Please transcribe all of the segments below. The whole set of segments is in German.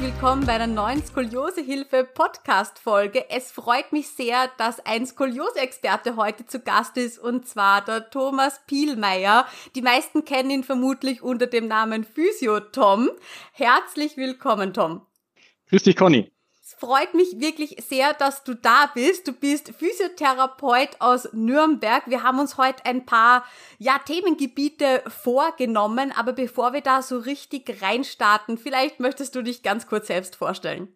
Willkommen bei einer neuen Skoliosehilfe Podcast Folge. Es freut mich sehr, dass ein Skoliose-Experte heute zu Gast ist und zwar der Thomas Pielmeier. Die meisten kennen ihn vermutlich unter dem Namen Physio Tom. Herzlich willkommen, Tom. Grüß dich, Conny. Es freut mich wirklich sehr, dass du da bist. Du bist Physiotherapeut aus Nürnberg. Wir haben uns heute ein paar ja, Themengebiete vorgenommen, aber bevor wir da so richtig reinstarten, vielleicht möchtest du dich ganz kurz selbst vorstellen.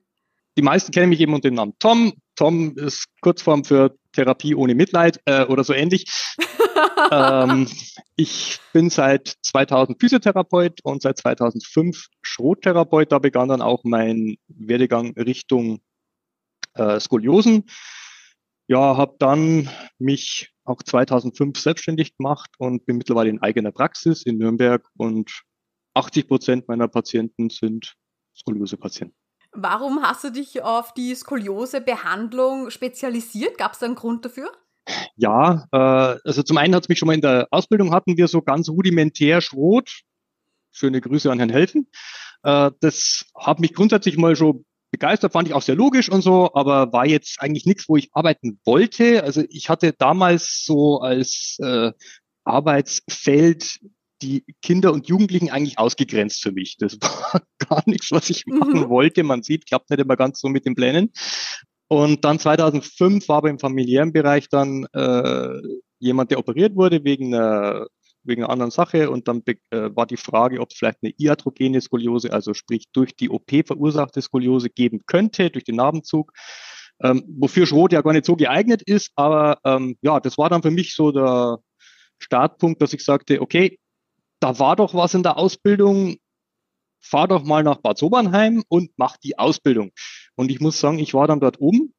Die meisten kennen mich eben unter dem Namen Tom. Tom ist Kurzform für Therapie ohne Mitleid äh, oder so ähnlich. ähm, ich bin seit 2000 Physiotherapeut und seit 2005 Schrottherapeut. Da begann dann auch mein Werdegang Richtung äh, Skoliosen. Ja, habe dann mich auch 2005 selbstständig gemacht und bin mittlerweile in eigener Praxis in Nürnberg und 80 Prozent meiner Patienten sind Skoliose-Patienten. Warum hast du dich auf die Skoliose-Behandlung spezialisiert? Gab es da einen Grund dafür? Ja, äh, also zum einen hat es mich schon mal in der Ausbildung hatten wir so ganz rudimentär Schrot. Schöne Grüße an Herrn Helfen. Äh, das hat mich grundsätzlich mal schon begeistert, fand ich auch sehr logisch und so, aber war jetzt eigentlich nichts, wo ich arbeiten wollte. Also ich hatte damals so als äh, Arbeitsfeld die Kinder und Jugendlichen eigentlich ausgegrenzt für mich. Das war gar nichts, was ich machen mhm. wollte. Man sieht, klappt nicht immer ganz so mit den Plänen. Und dann 2005 war aber im familiären Bereich dann äh, jemand, der operiert wurde wegen einer, wegen einer anderen Sache. Und dann äh, war die Frage, ob es vielleicht eine iatrogene Skoliose, also sprich durch die OP verursachte Skoliose geben könnte, durch den Narbenzug. Ähm, wofür Schrot ja gar nicht so geeignet ist. Aber ähm, ja, das war dann für mich so der Startpunkt, dass ich sagte, okay, da war doch was in der Ausbildung, fahr doch mal nach Bad Sobernheim und mach die Ausbildung. Und ich muss sagen, ich war dann dort oben,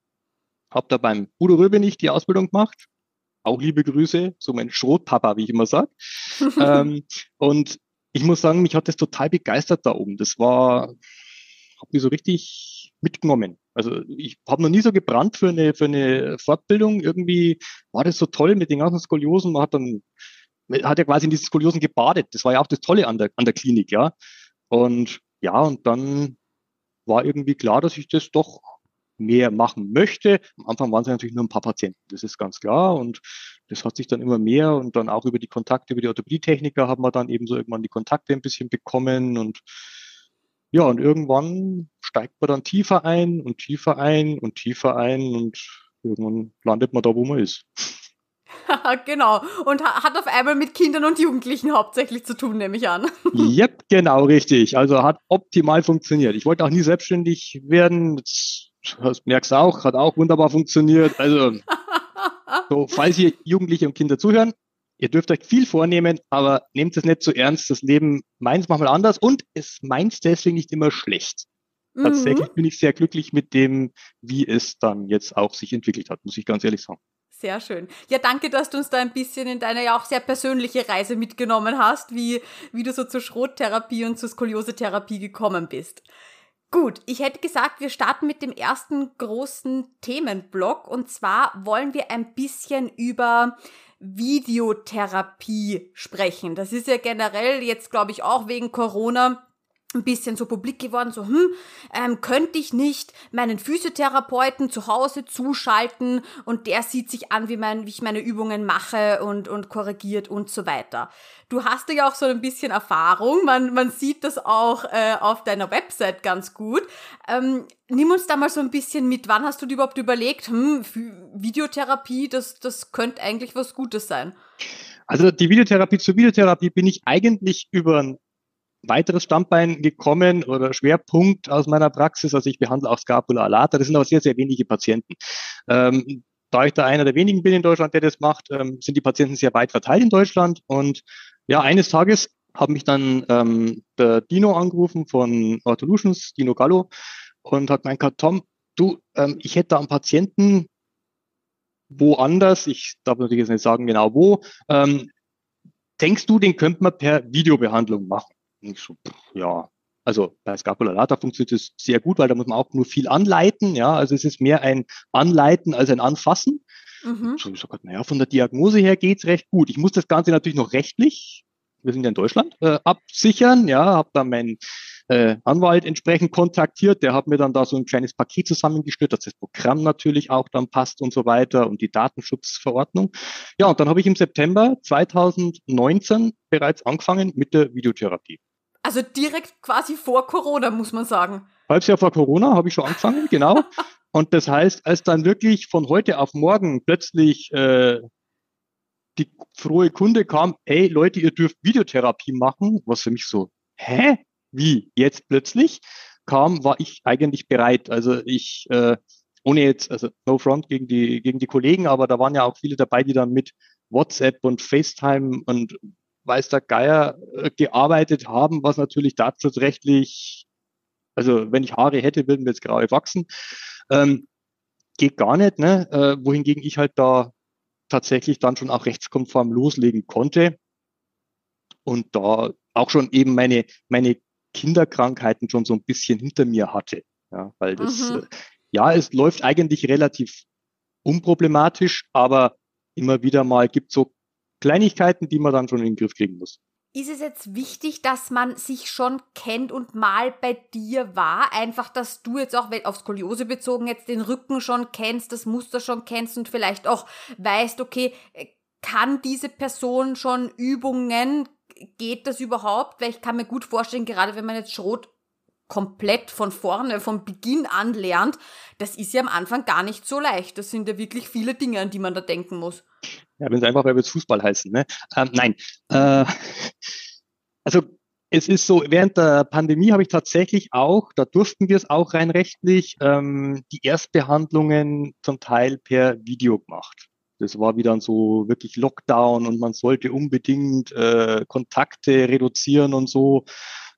habe da beim Udo Röbenich die Ausbildung gemacht. Auch liebe Grüße, so mein Schrotpapa, wie ich immer sage. ähm, und ich muss sagen, mich hat das total begeistert da oben. Das war, habe mich so richtig mitgenommen. Also ich habe noch nie so gebrannt für eine, für eine Fortbildung. Irgendwie war das so toll mit den ganzen Skoliosen. Man hat dann hat ja quasi in diesen Skoliosen gebadet. Das war ja auch das Tolle an der, an der Klinik, ja. Und ja, und dann war irgendwie klar, dass ich das doch mehr machen möchte. Am Anfang waren es natürlich nur ein paar Patienten, das ist ganz klar. Und das hat sich dann immer mehr und dann auch über die Kontakte, über die Orthopädie-Techniker haben wir dann eben so irgendwann die Kontakte ein bisschen bekommen und ja, und irgendwann steigt man dann tiefer ein und tiefer ein und tiefer ein und irgendwann landet man da, wo man ist. genau. Und hat auf einmal mit Kindern und Jugendlichen hauptsächlich zu tun, nehme ich an. yep, genau, richtig. Also hat optimal funktioniert. Ich wollte auch nie selbstständig werden. Das merkst du auch, hat auch wunderbar funktioniert. Also, so, falls ihr Jugendliche und Kinder zuhören, ihr dürft euch viel vornehmen, aber nehmt es nicht zu so ernst. Das Leben meint es manchmal anders und es meint deswegen nicht immer schlecht. Mhm. Tatsächlich bin ich sehr glücklich mit dem, wie es dann jetzt auch sich entwickelt hat, muss ich ganz ehrlich sagen. Sehr schön. Ja, danke, dass du uns da ein bisschen in deine ja auch sehr persönliche Reise mitgenommen hast, wie, wie du so zur Schrottherapie und zur Skoliose-Therapie gekommen bist. Gut, ich hätte gesagt, wir starten mit dem ersten großen Themenblock und zwar wollen wir ein bisschen über Videotherapie sprechen. Das ist ja generell jetzt, glaube ich, auch wegen Corona ein bisschen so publik geworden, so, hm, ähm, könnte ich nicht meinen Physiotherapeuten zu Hause zuschalten und der sieht sich an, wie, mein, wie ich meine Übungen mache und, und korrigiert und so weiter. Du hast ja auch so ein bisschen Erfahrung, man, man sieht das auch äh, auf deiner Website ganz gut. Ähm, nimm uns da mal so ein bisschen mit, wann hast du dir überhaupt überlegt, hm, Videotherapie, das, das könnte eigentlich was Gutes sein? Also die Videotherapie zur Videotherapie bin ich eigentlich über ein weiteres Standbein gekommen oder Schwerpunkt aus meiner Praxis. Also ich behandle auch Scapula alata. Das sind aber sehr, sehr wenige Patienten. Ähm, da ich da einer der wenigen bin in Deutschland, der das macht, ähm, sind die Patienten sehr weit verteilt in Deutschland. Und ja, eines Tages hat mich dann ähm, der Dino angerufen von Ortholutions, Dino Gallo, und hat gemeint, Tom, du, ähm, ich hätte da einen Patienten woanders, ich darf natürlich jetzt nicht sagen genau wo, ähm, denkst du, den könnte man per Videobehandlung machen? Und ich so, pff, ja, also bei Scapula funktioniert es sehr gut, weil da muss man auch nur viel anleiten. Ja, also es ist mehr ein Anleiten als ein Anfassen. Mhm. So ich gesagt, naja, von der Diagnose her geht's recht gut. Ich muss das Ganze natürlich noch rechtlich, wir sind ja in Deutschland, äh, absichern. Ja, habe dann meinen äh, Anwalt entsprechend kontaktiert. Der hat mir dann da so ein kleines Paket zusammengestellt, dass das Programm natürlich auch dann passt und so weiter und die Datenschutzverordnung. Ja, und dann habe ich im September 2019 bereits angefangen mit der Videotherapie. Also direkt quasi vor Corona, muss man sagen. Halbes Jahr vor Corona habe ich schon angefangen, genau. Und das heißt, als dann wirklich von heute auf morgen plötzlich äh, die frohe Kunde kam, hey Leute, ihr dürft Videotherapie machen, was für mich so, hä? Wie? Jetzt plötzlich kam, war ich eigentlich bereit. Also ich, äh, ohne jetzt, also no front gegen die, gegen die Kollegen, aber da waren ja auch viele dabei, die dann mit WhatsApp und FaceTime und weiß der Geier äh, gearbeitet haben, was natürlich datenschutzrechtlich, also wenn ich Haare hätte, würden mir jetzt graue wachsen. Ähm, geht gar nicht, ne? Äh, wohingegen ich halt da tatsächlich dann schon auch rechtskonform loslegen konnte und da auch schon eben meine, meine Kinderkrankheiten schon so ein bisschen hinter mir hatte. Ja, weil das, mhm. äh, ja, es läuft eigentlich relativ unproblematisch, aber immer wieder mal gibt so Kleinigkeiten, die man dann schon in den Griff kriegen muss. Ist es jetzt wichtig, dass man sich schon kennt und mal bei dir war? Einfach, dass du jetzt auch auf Skoliose bezogen jetzt den Rücken schon kennst, das Muster schon kennst und vielleicht auch weißt, okay, kann diese Person schon Übungen? Geht das überhaupt? Weil ich kann mir gut vorstellen, gerade wenn man jetzt Schrot komplett von vorne, von Beginn an lernt, das ist ja am Anfang gar nicht so leicht. Das sind ja wirklich viele Dinge, an die man da denken muss. Ja, wenn es einfach weil wir Fußball heißen. Ne? Ähm, nein. Äh, also es ist so, während der Pandemie habe ich tatsächlich auch, da durften wir es auch rein rechtlich, ähm, die Erstbehandlungen zum Teil per Video gemacht. Das war wieder so wirklich Lockdown und man sollte unbedingt äh, Kontakte reduzieren und so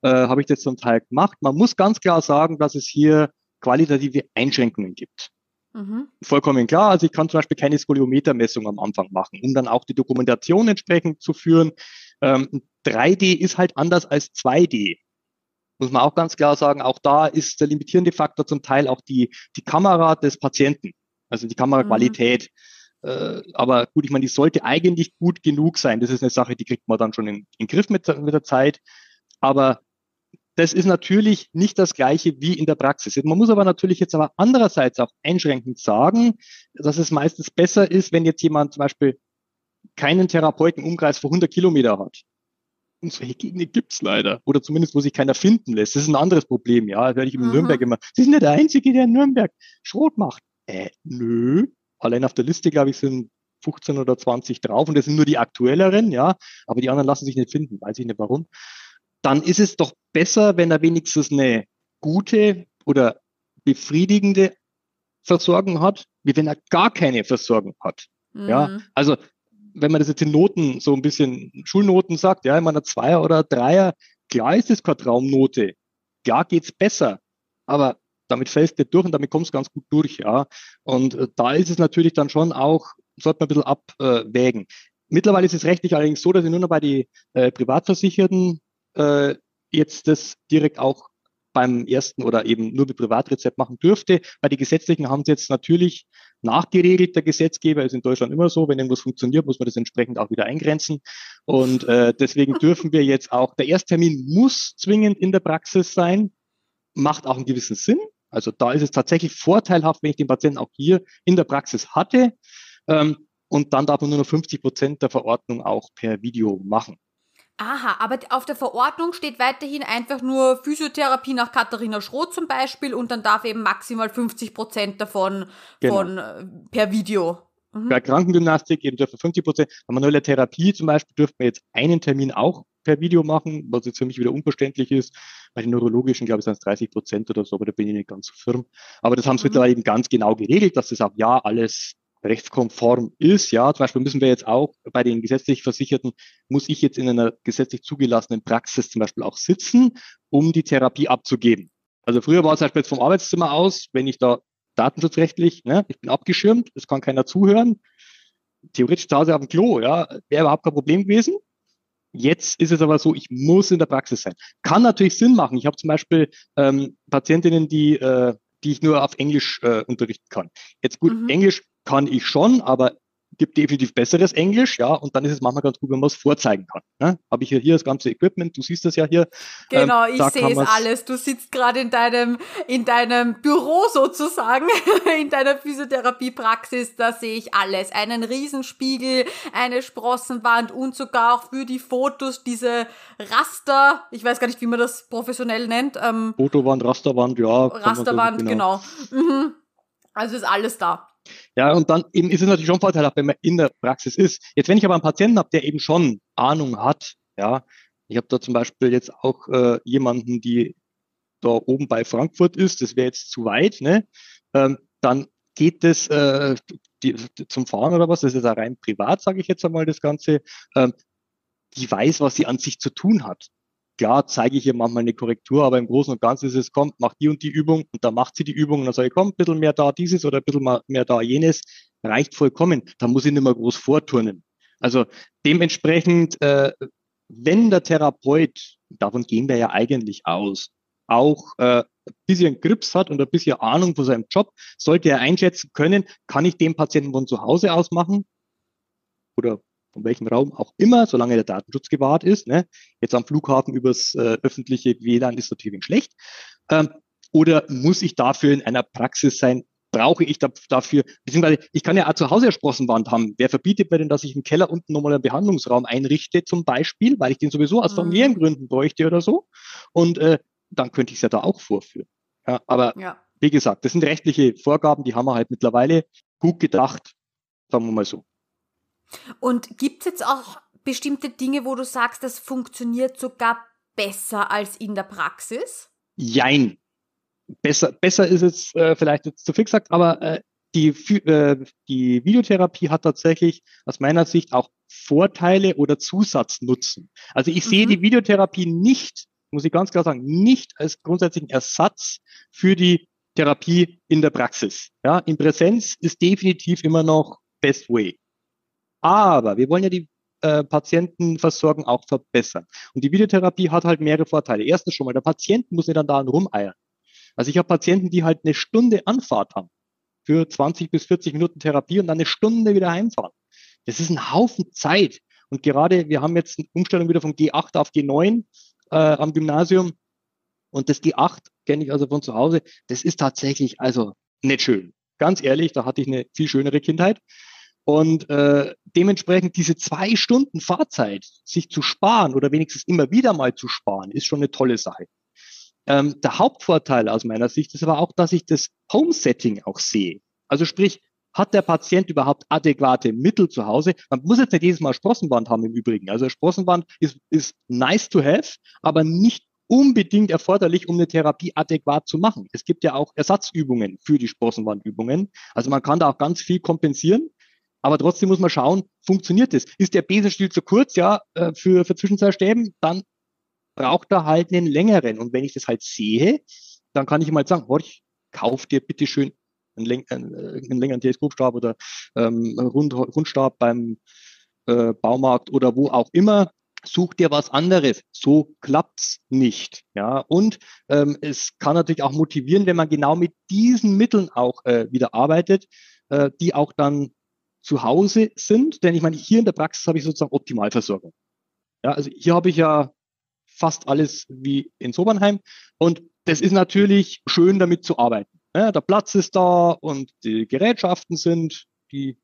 äh, habe ich das zum Teil gemacht. Man muss ganz klar sagen, dass es hier qualitative Einschränkungen gibt. Mhm. Vollkommen klar. Also ich kann zum Beispiel keine Skoliometermessung am Anfang machen, um dann auch die Dokumentation entsprechend zu führen. Ähm, 3D ist halt anders als 2D. Muss man auch ganz klar sagen, auch da ist der limitierende Faktor zum Teil auch die, die Kamera des Patienten, also die Kameraqualität. Mhm. Äh, aber gut, ich meine, die sollte eigentlich gut genug sein. Das ist eine Sache, die kriegt man dann schon in, in den Griff mit, mit der Zeit. Aber das ist natürlich nicht das Gleiche wie in der Praxis. Man muss aber natürlich jetzt aber andererseits auch einschränkend sagen, dass es meistens besser ist, wenn jetzt jemand zum Beispiel keinen Therapeutenumkreis vor 100 Kilometer hat. Und solche Gegner gibt's leider. Oder zumindest, wo sich keiner finden lässt. Das ist ein anderes Problem, ja. Das werde ich in Nürnberg immer. Sie sind ja der Einzige, der in Nürnberg Schrot macht. Äh, nö. Allein auf der Liste, glaube ich, sind 15 oder 20 drauf und das sind nur die aktuelleren, ja. Aber die anderen lassen sich nicht finden. Weiß ich nicht warum dann ist es doch besser, wenn er wenigstens eine gute oder befriedigende Versorgung hat, wie wenn er gar keine Versorgung hat. Mhm. Ja, also wenn man das jetzt in Noten so ein bisschen Schulnoten sagt, ja, in meiner Zweier oder Dreier, klar ist es keine Traumnote, klar geht's besser, aber damit fällst du durch und damit kommst du ganz gut durch, ja. Und äh, da ist es natürlich dann schon auch, sollte man ein bisschen abwägen. Mittlerweile ist es rechtlich allerdings so, dass ich nur noch bei die äh, Privatversicherten äh, jetzt das direkt auch beim ersten oder eben nur mit Privatrezept machen dürfte. Bei den gesetzlichen haben sie jetzt natürlich nachgeregelt. Der Gesetzgeber ist in Deutschland immer so, wenn irgendwas funktioniert, muss man das entsprechend auch wieder eingrenzen. Und äh, deswegen dürfen wir jetzt auch, der Ersttermin muss zwingend in der Praxis sein, macht auch einen gewissen Sinn. Also da ist es tatsächlich vorteilhaft, wenn ich den Patienten auch hier in der Praxis hatte. Ähm, und dann darf man nur noch 50 Prozent der Verordnung auch per Video machen. Aha, aber auf der Verordnung steht weiterhin einfach nur Physiotherapie nach Katharina Schroth zum Beispiel und dann darf eben maximal 50 Prozent davon genau. von, äh, per Video. Mhm. Bei Krankengymnastik eben dürfen 50 Prozent. Bei manueller Therapie zum Beispiel dürften wir jetzt einen Termin auch per Video machen, was jetzt für mich wieder unverständlich ist. Bei den neurologischen, glaube ich, sind es 30 Prozent oder so, aber da bin ich nicht ganz so firm. Aber das haben sie mhm. mittlerweile eben ganz genau geregelt, dass das auch ja alles rechtskonform ist. Ja, zum Beispiel müssen wir jetzt auch bei den gesetzlich Versicherten, muss ich jetzt in einer gesetzlich zugelassenen Praxis zum Beispiel auch sitzen, um die Therapie abzugeben. Also früher war es zum Beispiel jetzt vom Arbeitszimmer aus, wenn ich da datenschutzrechtlich, ne, ich bin abgeschirmt, es kann keiner zuhören. Theoretisch zu Hause auf dem Klo, ja, wäre überhaupt kein Problem gewesen. Jetzt ist es aber so, ich muss in der Praxis sein. Kann natürlich Sinn machen. Ich habe zum Beispiel ähm, Patientinnen, die, äh, die ich nur auf Englisch äh, unterrichten kann. Jetzt gut, mhm. Englisch kann ich schon, aber gibt definitiv besseres Englisch, ja, und dann ist es manchmal ganz gut, wenn man es vorzeigen kann. Ne? Habe ich hier, hier das ganze Equipment, du siehst das ja hier. Genau, ähm, ich sehe es alles. Du sitzt gerade in deinem, in deinem Büro sozusagen, in deiner Physiotherapiepraxis, da sehe ich alles. Einen Riesenspiegel, eine Sprossenwand und sogar auch für die Fotos diese Raster, ich weiß gar nicht, wie man das professionell nennt. Ähm, Fotowand, Rasterwand, ja. Rasterwand, genau. genau. Mhm. Also ist alles da. Ja, und dann eben ist es natürlich schon vorteilhaft, wenn man in der Praxis ist. Jetzt, wenn ich aber einen Patienten habe, der eben schon Ahnung hat, ja, ich habe da zum Beispiel jetzt auch äh, jemanden, die da oben bei Frankfurt ist, das wäre jetzt zu weit, ne? Ähm, dann geht das äh, die, zum Fahren oder was, das ist ja rein privat, sage ich jetzt einmal das Ganze. Ähm, die weiß, was sie an sich zu tun hat. Klar zeige ich ihr manchmal eine Korrektur, aber im Großen und Ganzen ist es, kommt, macht die und die Übung und dann macht sie die Übung und dann sage ich, komm, ein bisschen mehr da dieses oder ein bisschen mehr da jenes, reicht vollkommen. Da muss ich nicht mehr groß vorturnen. Also dementsprechend, äh, wenn der Therapeut, davon gehen wir ja eigentlich aus, auch äh, ein bisschen Grips hat und ein bisschen Ahnung von seinem Job, sollte er einschätzen können, kann ich den Patienten von zu Hause aus machen oder von welchem Raum auch immer, solange der Datenschutz gewahrt ist. Ne? Jetzt am Flughafen übers äh, öffentliche WLAN ist natürlich schlecht. Ähm, oder muss ich dafür in einer Praxis sein? Brauche ich da, dafür, beziehungsweise ich kann ja auch zu Hause eine Sprossenwand haben. Wer verbietet mir denn, dass ich im Keller unten nochmal einen Behandlungsraum einrichte, zum Beispiel, weil ich den sowieso aus mhm. familiären Gründen bräuchte oder so? Und äh, dann könnte ich es ja da auch vorführen. Ja, aber ja. wie gesagt, das sind rechtliche Vorgaben, die haben wir halt mittlerweile gut gedacht, sagen wir mal so. Und gibt es jetzt auch bestimmte Dinge, wo du sagst, das funktioniert sogar besser als in der Praxis? Jein. Besser, besser ist es äh, vielleicht jetzt zu viel gesagt, aber äh, die, äh, die Videotherapie hat tatsächlich aus meiner Sicht auch Vorteile oder Zusatznutzen. Also ich mhm. sehe die Videotherapie nicht, muss ich ganz klar sagen, nicht als grundsätzlichen Ersatz für die Therapie in der Praxis. Ja, in Präsenz ist definitiv immer noch best way. Aber wir wollen ja die äh, Patientenversorgung auch verbessern. Und die Videotherapie hat halt mehrere Vorteile. Erstens schon mal, der Patient muss nicht dann da rumeiern. Also ich habe Patienten, die halt eine Stunde Anfahrt haben für 20 bis 40 Minuten Therapie und dann eine Stunde wieder heimfahren. Das ist ein Haufen Zeit. Und gerade, wir haben jetzt eine Umstellung wieder von G8 auf G9 äh, am Gymnasium. Und das G8 kenne ich also von zu Hause. Das ist tatsächlich also nicht schön. Ganz ehrlich, da hatte ich eine viel schönere Kindheit. Und äh, dementsprechend diese zwei Stunden Fahrzeit sich zu sparen oder wenigstens immer wieder mal zu sparen, ist schon eine tolle Sache. Ähm, der Hauptvorteil aus meiner Sicht ist aber auch, dass ich das Home-Setting auch sehe. Also sprich, hat der Patient überhaupt adäquate Mittel zu Hause? Man muss jetzt nicht jedes Mal Sprossenband haben im Übrigen. Also Sprossenband ist, ist nice to have, aber nicht unbedingt erforderlich, um eine Therapie adäquat zu machen. Es gibt ja auch Ersatzübungen für die Sprossenbandübungen. Also man kann da auch ganz viel kompensieren. Aber trotzdem muss man schauen, funktioniert das? Ist der Besenstiel zu kurz, ja, äh, für, für Zwischenzeitstäben, dann braucht er halt einen längeren. Und wenn ich das halt sehe, dann kann ich ihm halt sagen, horch, kauf dir bitte schön einen, Läng einen, äh, längeren Teleskopstab oder ähm, Rund Rundstab beim äh, Baumarkt oder wo auch immer. Such dir was anderes. So klappt's nicht. Ja, und ähm, es kann natürlich auch motivieren, wenn man genau mit diesen Mitteln auch äh, wieder arbeitet, äh, die auch dann zu Hause sind. Denn ich meine, hier in der Praxis habe ich sozusagen Optimalversorgung. Ja, also hier habe ich ja fast alles wie in Sobernheim. Und das ist natürlich schön, damit zu arbeiten. Ja, der Platz ist da und die Gerätschaften sind die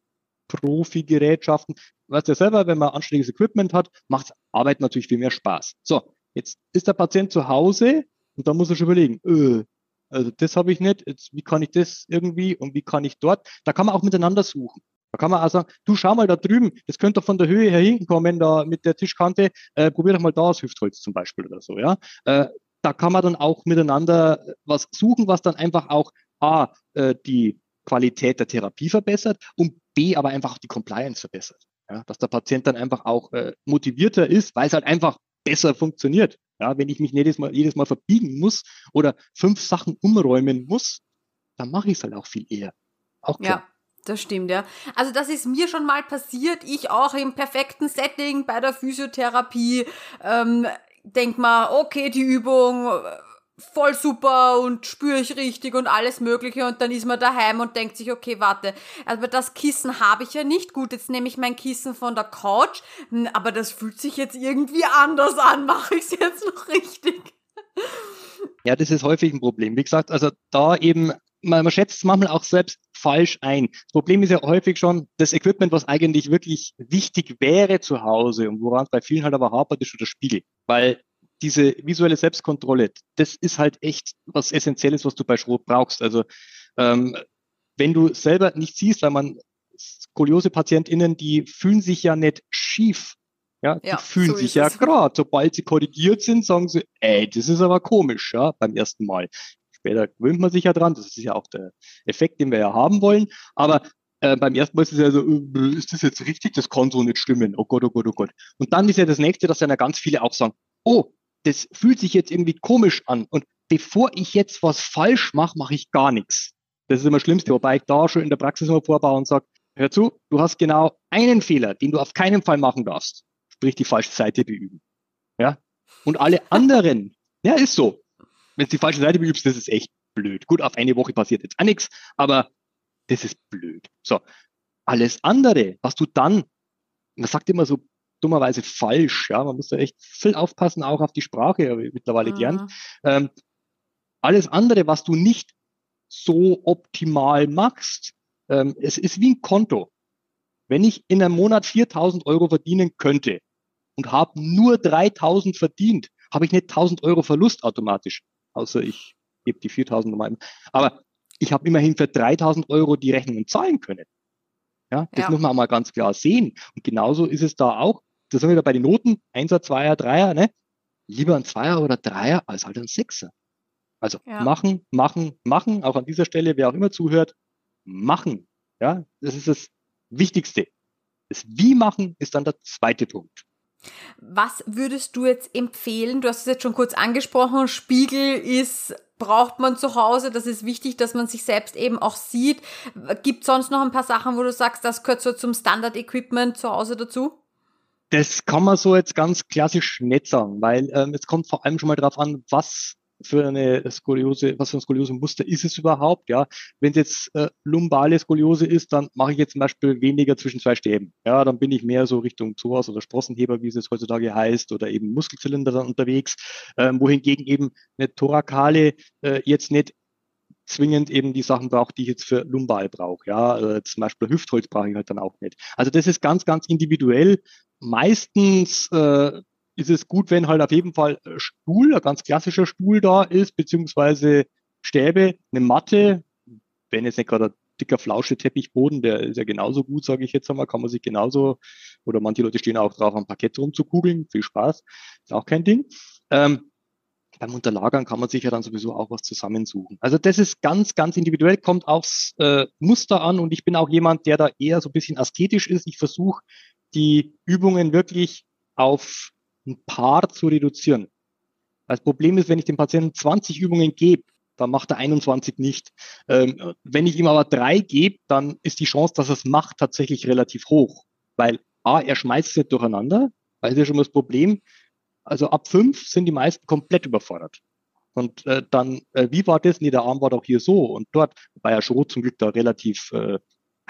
Profi-Gerätschaften. Weißt du ja selber, wenn man anständiges Equipment hat, macht Arbeit natürlich viel mehr Spaß. So, jetzt ist der Patient zu Hause und da muss er schon überlegen, öh, also das habe ich nicht, jetzt, wie kann ich das irgendwie und wie kann ich dort? Da kann man auch miteinander suchen. Kann man auch sagen, du schau mal da drüben, das könnte doch von der Höhe her hinkommen, da mit der Tischkante, äh, probier doch mal da das Hüftholz zum Beispiel oder so, ja. Äh, da kann man dann auch miteinander was suchen, was dann einfach auch A, äh, die Qualität der Therapie verbessert und B, aber einfach auch die Compliance verbessert. Ja, dass der Patient dann einfach auch äh, motivierter ist, weil es halt einfach besser funktioniert. Ja, wenn ich mich jedes Mal, jedes Mal verbiegen muss oder fünf Sachen umräumen muss, dann mache ich es halt auch viel eher. Auch klar. Ja. Das stimmt, ja. Also das ist mir schon mal passiert. Ich auch im perfekten Setting bei der Physiotherapie. Ähm, denk mal, okay, die Übung voll super und spüre ich richtig und alles Mögliche und dann ist man daheim und denkt sich, okay, warte, aber das Kissen habe ich ja nicht. Gut, jetzt nehme ich mein Kissen von der Couch, hm, aber das fühlt sich jetzt irgendwie anders an. Mache ich es jetzt noch richtig? Ja, das ist häufig ein Problem. Wie gesagt, also da eben, man, man schätzt es manchmal auch selbst falsch ein. Das Problem ist ja häufig schon, das Equipment, was eigentlich wirklich wichtig wäre zu Hause und woran es bei vielen halt aber hapert, ist schon der Spiegel. Weil diese visuelle Selbstkontrolle, das ist halt echt was Essentielles, was du bei Schrot brauchst. Also ähm, wenn du selber nicht siehst, weil man Skoliose-PatientInnen, die fühlen sich ja nicht schief. Ja, die ja, fühlen so sich ja gerade. Sobald sie korrigiert sind, sagen sie, ey, das ist aber komisch, ja, beim ersten Mal. Später gewöhnt man sich ja dran. Das ist ja auch der Effekt, den wir ja haben wollen. Aber äh, beim ersten Mal ist es ja so, äh, ist das jetzt richtig? Das kann so nicht stimmen. Oh Gott, oh Gott, oh Gott. Und dann ist ja das nächste, dass dann ja ganz viele auch sagen, oh, das fühlt sich jetzt irgendwie komisch an. Und bevor ich jetzt was falsch mache, mache ich gar nichts. Das ist immer das Schlimmste, wobei ich da schon in der Praxis immer vorbaue und sage, hör zu, du hast genau einen Fehler, den du auf keinen Fall machen darfst. Sprich, die falsche Seite beüben. Ja? Und alle anderen, ja, ist so. Wenn du die falsche Seite beübst, das ist echt blöd. Gut, auf eine Woche passiert jetzt auch nichts, aber das ist blöd. So. Alles andere, was du dann, man sagt immer so dummerweise falsch. Ja, man muss da echt viel aufpassen, auch auf die Sprache, mittlerweile mhm. gelernt. Ähm, alles andere, was du nicht so optimal machst, ähm, es ist wie ein Konto. Wenn ich in einem Monat 4000 Euro verdienen könnte und habe nur 3000 verdient, habe ich nicht 1000 Euro Verlust automatisch. Außer ich gebe die 4000 nochmal. Aber ich habe immerhin für 3000 Euro die Rechnungen zahlen können. Ja, das ja. muss man auch mal ganz klar sehen. Und genauso ist es da auch da sind wir wieder bei den Noten, Einser, Zweier, Dreier, ne? Lieber ein Zweier oder Dreier als halt ein Sechser. Also ja. machen, machen, machen, auch an dieser Stelle, wer auch immer zuhört, machen. Ja, das ist das Wichtigste. Das Wie machen ist dann der zweite Punkt. Was würdest du jetzt empfehlen? Du hast es jetzt schon kurz angesprochen. Spiegel ist braucht man zu Hause. Das ist wichtig, dass man sich selbst eben auch sieht. Gibt sonst noch ein paar Sachen, wo du sagst, das gehört so zum Standard-Equipment zu Hause dazu? Das kann man so jetzt ganz klassisch nicht sagen, weil ähm, es kommt vor allem schon mal darauf an, was für eine Skoliose, was für ein Skoliose-Muster ist es überhaupt, ja. Wenn es jetzt äh, lumbale Skoliose ist, dann mache ich jetzt zum Beispiel weniger zwischen zwei Stäben. Ja, dann bin ich mehr so Richtung Psoas oder Sprossenheber, wie es jetzt heutzutage heißt, oder eben Muskelzylinder dann unterwegs, ähm, wohingegen eben eine Thorakale äh, jetzt nicht zwingend eben die Sachen braucht, die ich jetzt für Lumbal brauche. Ja, äh, zum Beispiel Hüftholz brauche ich halt dann auch nicht. Also das ist ganz, ganz individuell. Meistens äh, ist es gut, wenn halt auf jeden Fall Stuhl, ein ganz klassischer Stuhl da ist, beziehungsweise Stäbe, eine Matte, wenn jetzt nicht gerade ein dicker flausche Teppichboden, der ist ja genauso gut, sage ich jetzt einmal, kann man sich genauso, oder manche Leute stehen auch drauf, am Parkett rumzukugeln, viel Spaß, ist auch kein Ding. Ähm, beim Unterlagern kann man sich ja dann sowieso auch was zusammensuchen. Also das ist ganz, ganz individuell, kommt aufs äh, Muster an und ich bin auch jemand, der da eher so ein bisschen ästhetisch ist. Ich versuche die Übungen wirklich auf ein paar zu reduzieren. Das Problem ist, wenn ich dem Patienten 20 Übungen gebe, dann macht er 21 nicht. Ähm, wenn ich ihm aber drei gebe, dann ist die Chance, dass er es macht, tatsächlich relativ hoch. Weil A, er schmeißt es nicht durcheinander, weil das ist ja schon mal das Problem. Also ab fünf sind die meisten komplett überfordert. Und äh, dann, äh, wie war das? Nee, der Arm war doch hier so und dort, wobei ja Schrot zum Glück da relativ äh,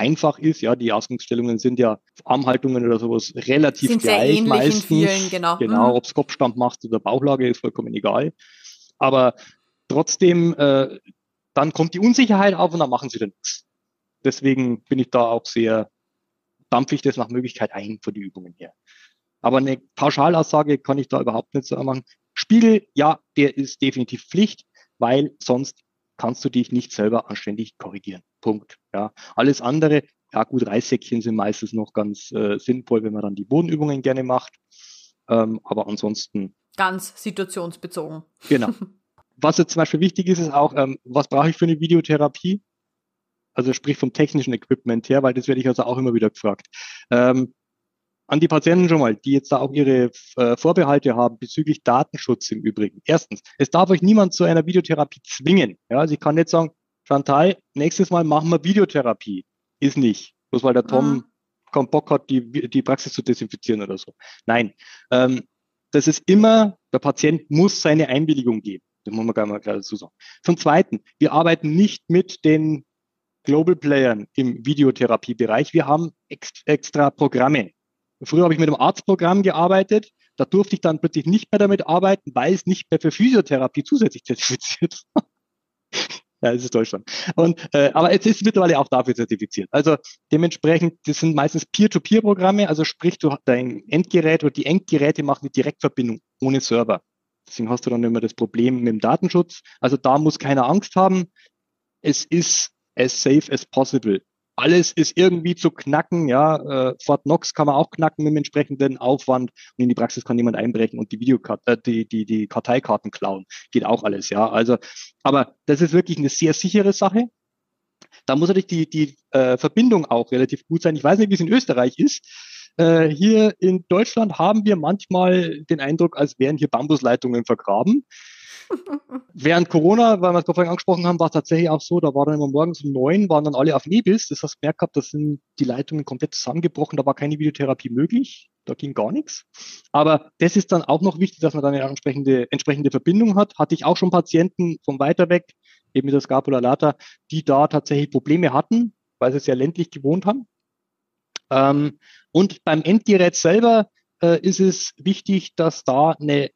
einfach ist. Ja, die Ausgangsstellungen sind ja Armhaltungen oder sowas relativ sind gleich sehr meistens. In vielen, genau, genau mhm. ob es Kopfstand machst oder Bauchlage, ist vollkommen egal. Aber trotzdem, äh, dann kommt die Unsicherheit auf und dann machen sie dann nichts. Deswegen bin ich da auch sehr, dampfe ich das nach Möglichkeit ein für die Übungen her. Aber eine Pauschalaussage kann ich da überhaupt nicht so machen. Spiegel, ja, der ist definitiv Pflicht, weil sonst kannst du dich nicht selber anständig korrigieren. Punkt. Ja. Alles andere, ja gut, Reissäckchen sind meistens noch ganz äh, sinnvoll, wenn man dann die Bodenübungen gerne macht. Ähm, aber ansonsten. Ganz situationsbezogen. Genau. Was jetzt zum Beispiel wichtig ist, ist auch, ähm, was brauche ich für eine Videotherapie? Also sprich vom technischen Equipment her, weil das werde ich also auch immer wieder gefragt. Ähm, an die Patienten schon mal, die jetzt da auch ihre äh, Vorbehalte haben bezüglich Datenschutz im Übrigen. Erstens, es darf euch niemand zu einer Videotherapie zwingen. Ja, also ich kann nicht sagen, Chantal, nächstes Mal machen wir Videotherapie. ist nicht. Bloß weil der Tom mhm. keinen Bock hat, die, die Praxis zu desinfizieren oder so. Nein. Ähm, das ist immer, der Patient muss seine Einwilligung geben. Das muss man gar mal klar dazu sagen. Zum Zweiten, wir arbeiten nicht mit den Global Playern im Videotherapiebereich. Wir haben ex extra Programme. Früher habe ich mit einem Arztprogramm gearbeitet. Da durfte ich dann plötzlich nicht mehr damit arbeiten, weil es nicht mehr für Physiotherapie zusätzlich zertifiziert war. ja, es ist Deutschland. Und, äh, aber es ist mittlerweile auch dafür zertifiziert. Also dementsprechend, das sind meistens Peer-to-Peer-Programme, also sprich, du dein Endgerät oder die Endgeräte machen eine Direktverbindung ohne Server. Deswegen hast du dann immer das Problem mit dem Datenschutz. Also da muss keiner Angst haben. Es ist as safe as possible alles ist irgendwie zu knacken. Ja, äh, Fort Knox kann man auch knacken mit dem entsprechenden Aufwand und in die Praxis kann jemand einbrechen und die Videokarte, äh, die, die, die Karteikarten klauen. Geht auch alles, ja. Also, aber das ist wirklich eine sehr sichere Sache. Da muss natürlich die, die äh, Verbindung auch relativ gut sein. Ich weiß nicht, wie es in Österreich ist. Äh, hier in Deutschland haben wir manchmal den Eindruck, als wären hier Bambusleitungen vergraben. Während Corona, weil wir es vorhin angesprochen haben, war es tatsächlich auch so, da war dann immer morgens um neun, waren dann alle auf Nebis. Das hast du gemerkt gehabt, da sind die Leitungen komplett zusammengebrochen, da war keine Videotherapie möglich. Da ging gar nichts. Aber das ist dann auch noch wichtig, dass man dann eine entsprechende, entsprechende Verbindung hat. Hatte ich auch schon Patienten von weiter weg, eben mit der Scapula lata, die da tatsächlich Probleme hatten, weil sie sehr ländlich gewohnt haben. Ähm, und beim Endgerät selber äh, ist es wichtig, dass da eine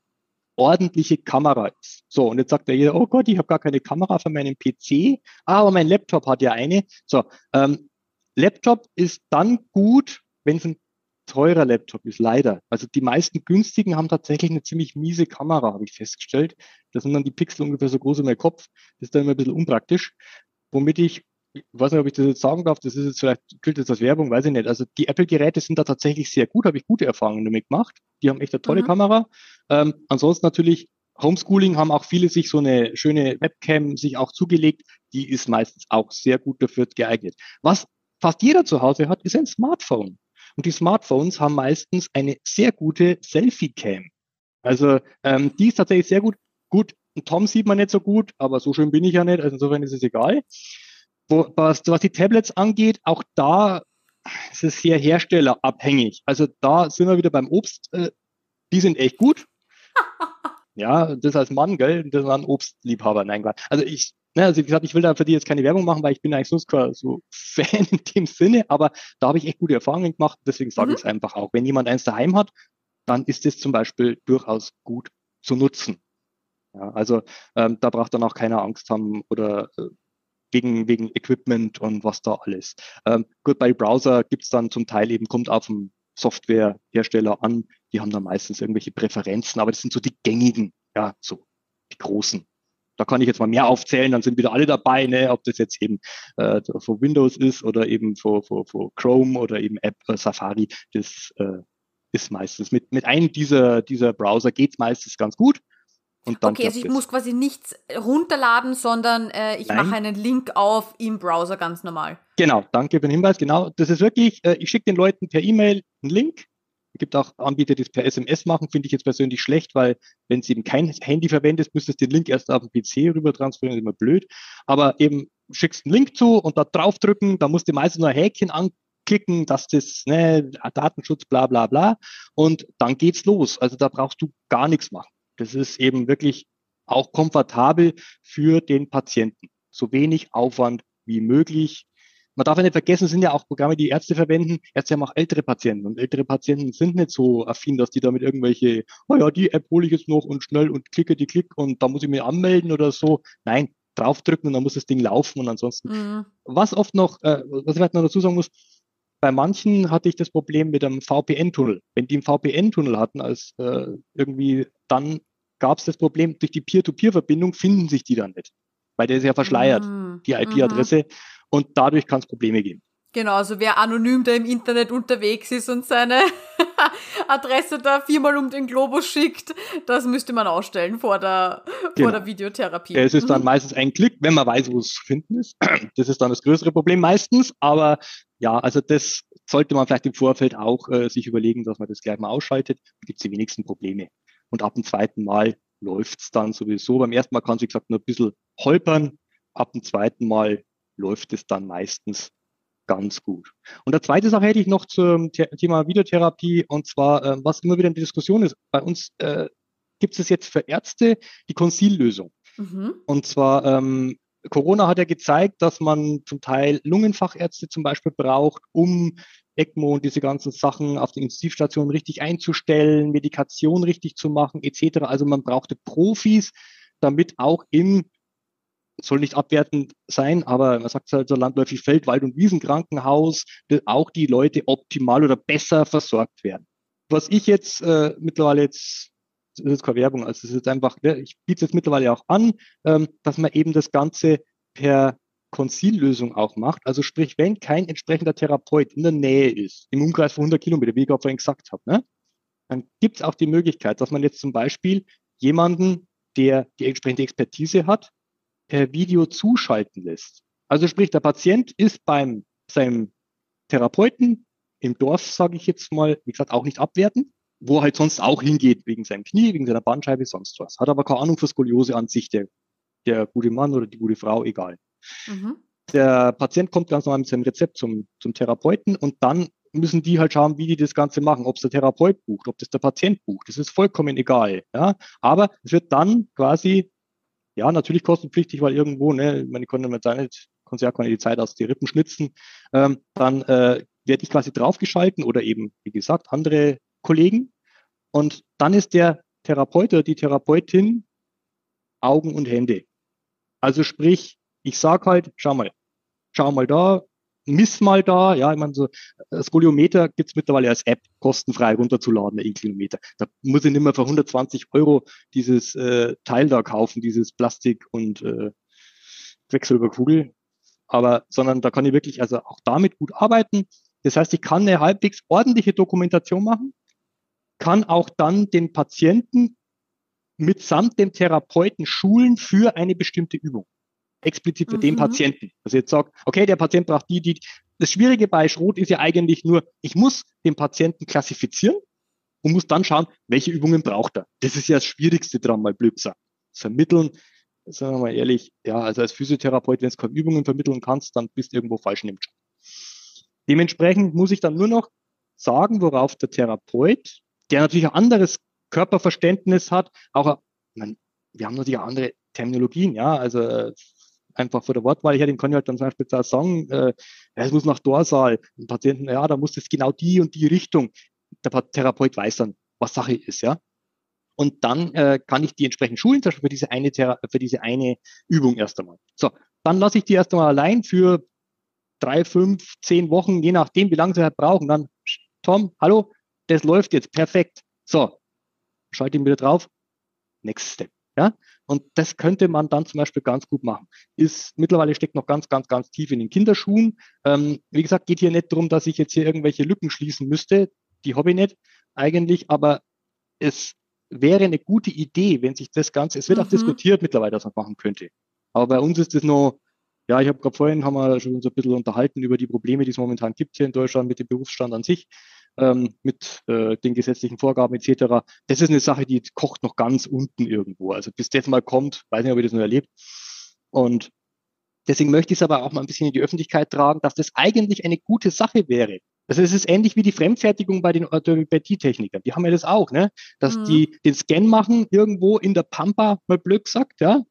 ordentliche Kamera ist. So, und jetzt sagt der jeder, oh Gott, ich habe gar keine Kamera für meinen PC, ah, aber mein Laptop hat ja eine. So, ähm, Laptop ist dann gut, wenn es ein teurer Laptop ist, leider. Also die meisten günstigen haben tatsächlich eine ziemlich miese Kamera, habe ich festgestellt. Da sind dann die Pixel ungefähr so groß wie mein Kopf. Das ist dann immer ein bisschen unpraktisch. Womit ich ich weiß nicht, ob ich das jetzt sagen darf, das ist jetzt vielleicht, gilt jetzt als Werbung, weiß ich nicht. Also die Apple-Geräte sind da tatsächlich sehr gut, habe ich gute Erfahrungen damit gemacht. Die haben echt eine tolle mhm. Kamera. Ähm, ansonsten natürlich Homeschooling haben auch viele sich so eine schöne Webcam sich auch zugelegt. Die ist meistens auch sehr gut dafür geeignet. Was fast jeder zu Hause hat, ist ein Smartphone. Und die Smartphones haben meistens eine sehr gute Selfie-Cam. Also ähm, die ist tatsächlich sehr gut. Gut, Tom sieht man nicht so gut, aber so schön bin ich ja nicht, also insofern ist es egal. Wo, was, was die Tablets angeht, auch da ist es sehr herstellerabhängig. Also da sind wir wieder beim Obst. Äh, die sind echt gut. ja, das als Mann, gell? Das ist ein Obstliebhaber. Nein, Gott. Also ich, ne, also wie gesagt, ich will da für die jetzt keine Werbung machen, weil ich bin eigentlich sonst so Fan in dem Sinne, aber da habe ich echt gute Erfahrungen gemacht. Deswegen sage mhm. ich es einfach auch. Wenn jemand eins daheim hat, dann ist es zum Beispiel durchaus gut zu nutzen. Ja, also ähm, da braucht dann auch keiner Angst haben oder äh, wegen, wegen Equipment und was da alles. Ähm, gut, bei Browser gibt's dann zum Teil eben, kommt auf dem Softwarehersteller an, die haben dann meistens irgendwelche Präferenzen, aber das sind so die gängigen, ja, so die großen. Da kann ich jetzt mal mehr aufzählen, dann sind wieder alle dabei, ne? ob das jetzt eben äh, für Windows ist oder eben für, für, für Chrome oder eben App äh, Safari. Das äh, ist meistens mit, mit einem dieser, dieser Browser geht's meistens ganz gut okay, also ich muss quasi nichts runterladen, sondern äh, ich mache einen Link auf im Browser ganz normal. Genau, danke für den Hinweis. Genau, das ist wirklich, äh, ich schicke den Leuten per E-Mail einen Link. Es gibt auch Anbieter, die es per SMS machen, finde ich jetzt persönlich schlecht, weil wenn du eben kein Handy verwendest, müsstest du den Link erst auf den PC rüber transferieren, ist immer blöd. Aber eben schickst einen Link zu und da draufdrücken, da musst du meistens nur ein Häkchen anklicken, dass das ne, Datenschutz, bla bla bla. Und dann geht's los. Also da brauchst du gar nichts machen. Das ist eben wirklich auch komfortabel für den Patienten. So wenig Aufwand wie möglich. Man darf ja nicht vergessen, es sind ja auch Programme, die Ärzte verwenden. Ärzte haben auch ältere Patienten und ältere Patienten sind nicht so affin, dass die damit irgendwelche, oh ja, die App hole ich jetzt noch und schnell und klicke die Klick und da muss ich mich anmelden oder so. Nein, draufdrücken und dann muss das Ding laufen und ansonsten. Mhm. Was oft noch, äh, was ich vielleicht noch dazu sagen muss, bei manchen hatte ich das Problem mit einem VPN-Tunnel. Wenn die einen VPN-Tunnel hatten, als äh, irgendwie, dann gab es das Problem, durch die Peer-to-Peer-Verbindung finden sich die dann nicht. Weil der ist ja verschleiert, mhm. die IP-Adresse. Mhm. Und dadurch kann es Probleme geben. Genau, also wer anonym da im Internet unterwegs ist und seine Adresse da viermal um den Globus schickt, das müsste man ausstellen vor der, genau. vor der Videotherapie. Es ist dann mhm. meistens ein Klick, wenn man weiß, wo es zu finden ist. Das ist dann das größere Problem meistens, aber ja, also das sollte man vielleicht im Vorfeld auch äh, sich überlegen, dass man das gleich mal ausschaltet. Da gibt es die wenigsten Probleme. Und ab dem zweiten Mal läuft's dann sowieso. Beim ersten Mal kann sie gesagt nur ein bisschen holpern. Ab dem zweiten Mal läuft es dann meistens ganz gut. Und der zweite Sache hätte ich noch zum Thema Videotherapie und zwar, äh, was immer wieder in der Diskussion ist. Bei uns äh, gibt es jetzt für Ärzte die Konzillösung. Mhm. Und zwar, ähm, Corona hat ja gezeigt, dass man zum Teil Lungenfachärzte zum Beispiel braucht, um ECMO und diese ganzen Sachen auf den Intensivstationen richtig einzustellen, Medikation richtig zu machen, etc. Also man brauchte Profis, damit auch im soll nicht abwertend sein, aber man sagt halt so landläufig Feld-, Wald- und Wiesenkrankenhaus, auch die Leute optimal oder besser versorgt werden. Was ich jetzt äh, mittlerweile jetzt, das ist jetzt keine Werbung, also es ist einfach, ne, ich biete es jetzt mittlerweile auch an, ähm, dass man eben das Ganze per Konzillösung auch macht. Also sprich, wenn kein entsprechender Therapeut in der Nähe ist, im Umkreis von 100 Kilometer, wie ich gerade vorhin gesagt habe, ne, dann gibt es auch die Möglichkeit, dass man jetzt zum Beispiel jemanden, der die entsprechende Expertise hat, per Video zuschalten lässt. Also sprich, der Patient ist beim seinem Therapeuten im Dorf, sage ich jetzt mal, wie gesagt, auch nicht abwerten, wo er halt sonst auch hingeht, wegen seinem Knie, wegen seiner Bandscheibe, sonst was. Hat aber keine Ahnung für Skoliose an sich, der, der gute Mann oder die gute Frau, egal. Mhm. Der Patient kommt ganz normal mit seinem Rezept zum, zum Therapeuten und dann müssen die halt schauen, wie die das Ganze machen, ob es der Therapeut bucht, ob das der Patient bucht. Das ist vollkommen egal. Ja? Aber es wird dann quasi ja, natürlich kostenpflichtig, weil irgendwo, ne, meine konnte mit seiner Konzert kann die Zeit aus die Rippen schnitzen, ähm, dann äh, werde ich quasi draufgeschalten oder eben, wie gesagt, andere Kollegen. Und dann ist der Therapeut oder die Therapeutin Augen und Hände. Also sprich, ich sag halt, schau mal, schau mal da, miss mal da, ja, ich meine, so Skoliometer gibt's mittlerweile als App kostenfrei runterzuladen, der E-Kilometer. Da muss ich nicht mehr für 120 Euro dieses äh, Teil da kaufen, dieses Plastik und äh, Quecksilberkugel. Aber, sondern da kann ich wirklich also auch damit gut arbeiten. Das heißt, ich kann eine halbwegs ordentliche Dokumentation machen, kann auch dann den Patienten mitsamt dem Therapeuten schulen für eine bestimmte Übung explizit für mhm. den Patienten. Also jetzt sagt, okay, der Patient braucht die, die. Das Schwierige bei Schrot ist ja eigentlich nur, ich muss den Patienten klassifizieren und muss dann schauen, welche Übungen braucht er. Das ist ja das Schwierigste dran, mal blöd gesagt. Vermitteln, sagen wir mal ehrlich, ja, also als Physiotherapeut, wenn du keine Übungen vermitteln kannst, dann bist du irgendwo falsch in dem Job. Dementsprechend muss ich dann nur noch sagen, worauf der Therapeut, der natürlich ein anderes Körperverständnis hat, auch, man, wir haben natürlich auch andere Terminologien, ja, also äh, einfach von der Wortwahl her, dem kann ich halt dann zum Beispiel sagen, äh, es muss nach Dorsal, ein Patienten, ja, da muss das genau die und die Richtung. Der Therapeut weiß dann, was Sache ist, ja. Und dann äh, kann ich die entsprechend schulen, zum Beispiel für diese eine, für diese eine Übung erst einmal. So, dann lasse ich die erst einmal allein für drei, fünf, zehn Wochen, je nachdem, wie lange sie halt brauchen. Dann, Tom, hallo, das läuft jetzt, perfekt. So, schalte ihn wieder drauf. Next Step. Ja, und das könnte man dann zum Beispiel ganz gut machen. Ist mittlerweile steckt noch ganz, ganz, ganz tief in den Kinderschuhen. Ähm, wie gesagt, geht hier nicht darum, dass ich jetzt hier irgendwelche Lücken schließen müsste. Die habe ich nicht eigentlich, aber es wäre eine gute Idee, wenn sich das Ganze, es wird mhm. auch diskutiert mittlerweile, dass man machen könnte. Aber bei uns ist es noch, ja, ich habe gerade vorhin, haben wir schon so ein bisschen unterhalten über die Probleme, die es momentan gibt hier in Deutschland mit dem Berufsstand an sich ähm, mit äh, den gesetzlichen Vorgaben etc. Das ist eine Sache, die kocht noch ganz unten irgendwo. Also bis das mal kommt, weiß nicht, ob ihr das noch erlebt. Und deswegen möchte ich es aber auch mal ein bisschen in die Öffentlichkeit tragen, dass das eigentlich eine gute Sache wäre. Also es ist ähnlich wie die Fremdfertigung bei den Orthopädie-Technikern. Die haben ja das auch, ne? Dass mhm. die den Scan machen irgendwo in der Pampa, mal blöd gesagt, ja.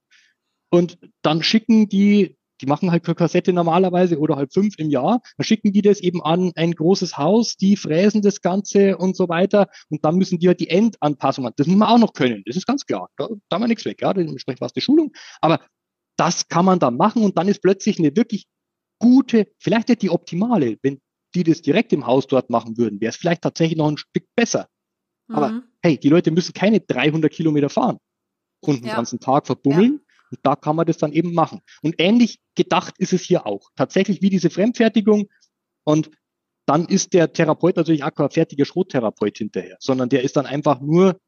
Und dann schicken die die machen halt für Kassette normalerweise oder halt fünf im Jahr. Dann schicken die das eben an ein großes Haus, die fräsen das Ganze und so weiter. Und dann müssen die halt die Endanpassungen, das muss man auch noch können. Das ist ganz klar. Da, da haben wir nichts weg. Ja, dementsprechend war es die Schulung. Aber das kann man dann machen und dann ist plötzlich eine wirklich gute, vielleicht nicht die optimale, wenn die das direkt im Haus dort machen würden, wäre es vielleicht tatsächlich noch ein Stück besser. Mhm. Aber hey, die Leute müssen keine 300 Kilometer fahren und den ja. ganzen Tag verbummeln. Ja. Und da kann man das dann eben machen. Und ähnlich gedacht ist es hier auch. Tatsächlich wie diese Fremdfertigung. Und dann ist der Therapeut natürlich auch kein fertiger Schrottherapeut hinterher, sondern der ist dann einfach nur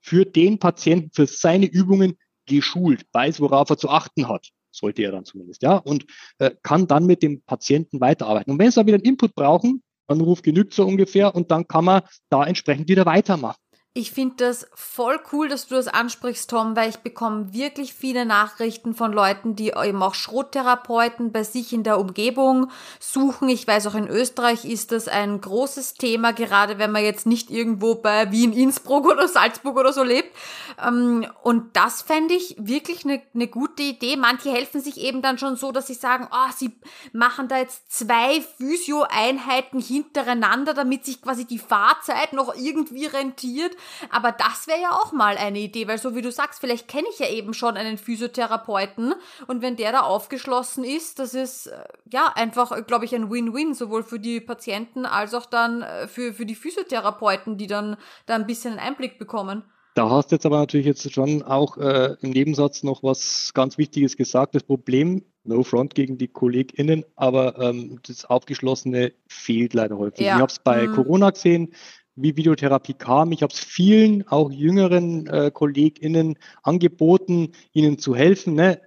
für den Patienten, für seine Übungen geschult, weiß, worauf er zu achten hat. Sollte er dann zumindest, ja, und äh, kann dann mit dem Patienten weiterarbeiten. Und wenn sie da wieder einen Input brauchen, dann ruft genügt so ungefähr und dann kann man da entsprechend wieder weitermachen. Ich finde das voll cool, dass du das ansprichst, Tom, weil ich bekomme wirklich viele Nachrichten von Leuten, die eben auch Schrottherapeuten bei sich in der Umgebung suchen. Ich weiß auch in Österreich ist das ein großes Thema, gerade wenn man jetzt nicht irgendwo bei Wien, Innsbruck oder Salzburg oder so lebt. Ähm, und das fände ich wirklich eine, eine gute Idee. Manche helfen sich eben dann schon so, dass sie sagen, oh, sie machen da jetzt zwei Physio-Einheiten hintereinander, damit sich quasi die Fahrzeit noch irgendwie rentiert. Aber das wäre ja auch mal eine Idee, weil so wie du sagst, vielleicht kenne ich ja eben schon einen Physiotherapeuten und wenn der da aufgeschlossen ist, das ist äh, ja einfach, glaube ich, ein Win-Win, sowohl für die Patienten als auch dann äh, für, für die Physiotherapeuten, die dann da ein bisschen einen Einblick bekommen. Da hast du jetzt aber natürlich jetzt schon auch äh, im Nebensatz noch was ganz Wichtiges gesagt. Das Problem, no front gegen die KollegInnen, aber ähm, das Aufgeschlossene fehlt leider häufig. Ja. Ich habe es bei mhm. Corona gesehen, wie Videotherapie kam. Ich habe es vielen, auch jüngeren äh, KollegInnen angeboten, ihnen zu helfen. Ne?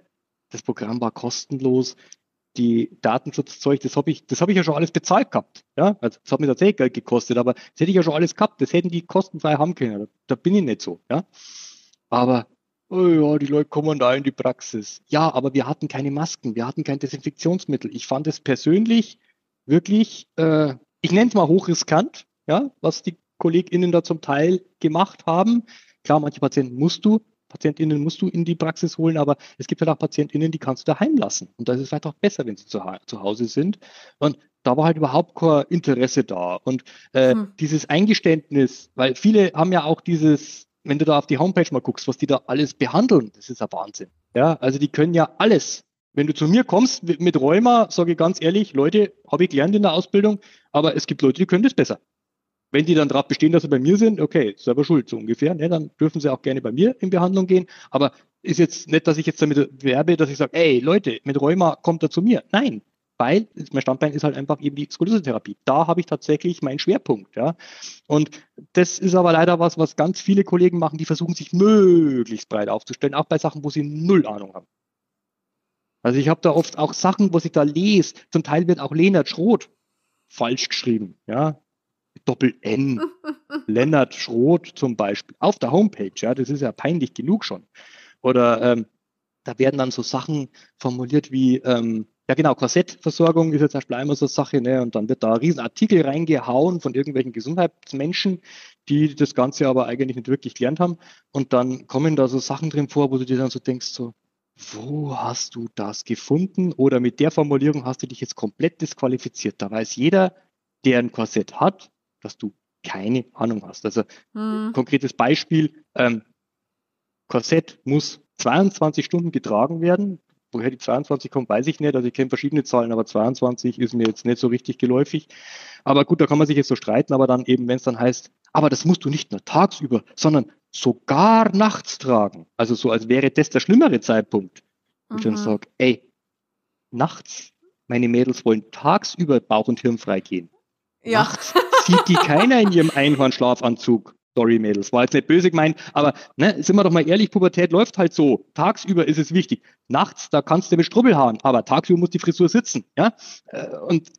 Das Programm war kostenlos. Die Datenschutzzeug, das habe ich, das ich ja schon alles bezahlt gehabt. Ja, also das hat mir tatsächlich Geld gekostet, aber das hätte ich ja schon alles gehabt. Das hätten die kostenfrei haben können. Da bin ich nicht so. Ja, aber oh ja, die Leute kommen da in die Praxis. Ja, aber wir hatten keine Masken, wir hatten kein Desinfektionsmittel. Ich fand es persönlich wirklich, äh, ich nenne es mal hochriskant, ja, was die KollegInnen da zum Teil gemacht haben. Klar, manche Patienten musst du, PatientInnen musst du in die Praxis holen, aber es gibt halt auch PatientInnen, die kannst du daheim lassen. Und das ist vielleicht auch besser, wenn sie zu, zu Hause sind. Und da war halt überhaupt kein Interesse da. Und äh, hm. dieses Eingeständnis, weil viele haben ja auch dieses, wenn du da auf die Homepage mal guckst, was die da alles behandeln, das ist ja Wahnsinn. Ja, also die können ja alles. Wenn du zu mir kommst mit Rheuma, sage ich ganz ehrlich, Leute, habe ich gelernt in der Ausbildung, aber es gibt Leute, die können das besser. Wenn die dann darauf bestehen, dass sie bei mir sind, okay, selber schuld, so ungefähr, ne, dann dürfen sie auch gerne bei mir in Behandlung gehen. Aber ist jetzt nicht, dass ich jetzt damit werbe, dass ich sage, ey, Leute, mit Rheuma kommt er zu mir. Nein, weil mein Standbein ist halt einfach eben die Skoliose-Therapie. Da habe ich tatsächlich meinen Schwerpunkt. Ja. Und das ist aber leider was, was ganz viele Kollegen machen, die versuchen, sich möglichst breit aufzustellen, auch bei Sachen, wo sie null Ahnung haben. Also ich habe da oft auch Sachen, wo ich da lese, zum Teil wird auch Leonard Schroth falsch geschrieben. Ja, Doppel-N. Lennart Schroth zum Beispiel. Auf der Homepage, ja, das ist ja peinlich genug schon. Oder ähm, da werden dann so Sachen formuliert wie, ähm, ja genau, Korsettversorgung ist jetzt zum Beispiel einmal so eine Sache, ne? Und dann wird da ein Riesenartikel reingehauen von irgendwelchen Gesundheitsmenschen, die das Ganze aber eigentlich nicht wirklich gelernt haben. Und dann kommen da so Sachen drin vor, wo du dir dann so denkst, so, wo hast du das gefunden? Oder mit der Formulierung hast du dich jetzt komplett disqualifiziert. Da weiß jeder, der ein Korsett hat, dass du keine Ahnung hast. Also hm. konkretes Beispiel, ähm, Korsett muss 22 Stunden getragen werden. Woher die 22 kommt, weiß ich nicht. Also ich kenne verschiedene Zahlen, aber 22 ist mir jetzt nicht so richtig geläufig. Aber gut, da kann man sich jetzt so streiten, aber dann eben, wenn es dann heißt, aber das musst du nicht nur tagsüber, sondern sogar nachts tragen. Also so, als wäre das der schlimmere Zeitpunkt. Und mhm. dann sage, ey, nachts, meine Mädels wollen tagsüber Bauch und Hirn freigehen. Ja. Nachts sieht die keiner in ihrem Einhornschlafanzug. Sorry, Mädels, war jetzt nicht böse gemeint, aber ne, sind wir doch mal ehrlich, Pubertät läuft halt so. Tagsüber ist es wichtig. Nachts, da kannst du mit Strubbelhaaren, aber tagsüber muss die Frisur sitzen. Ja? Äh, und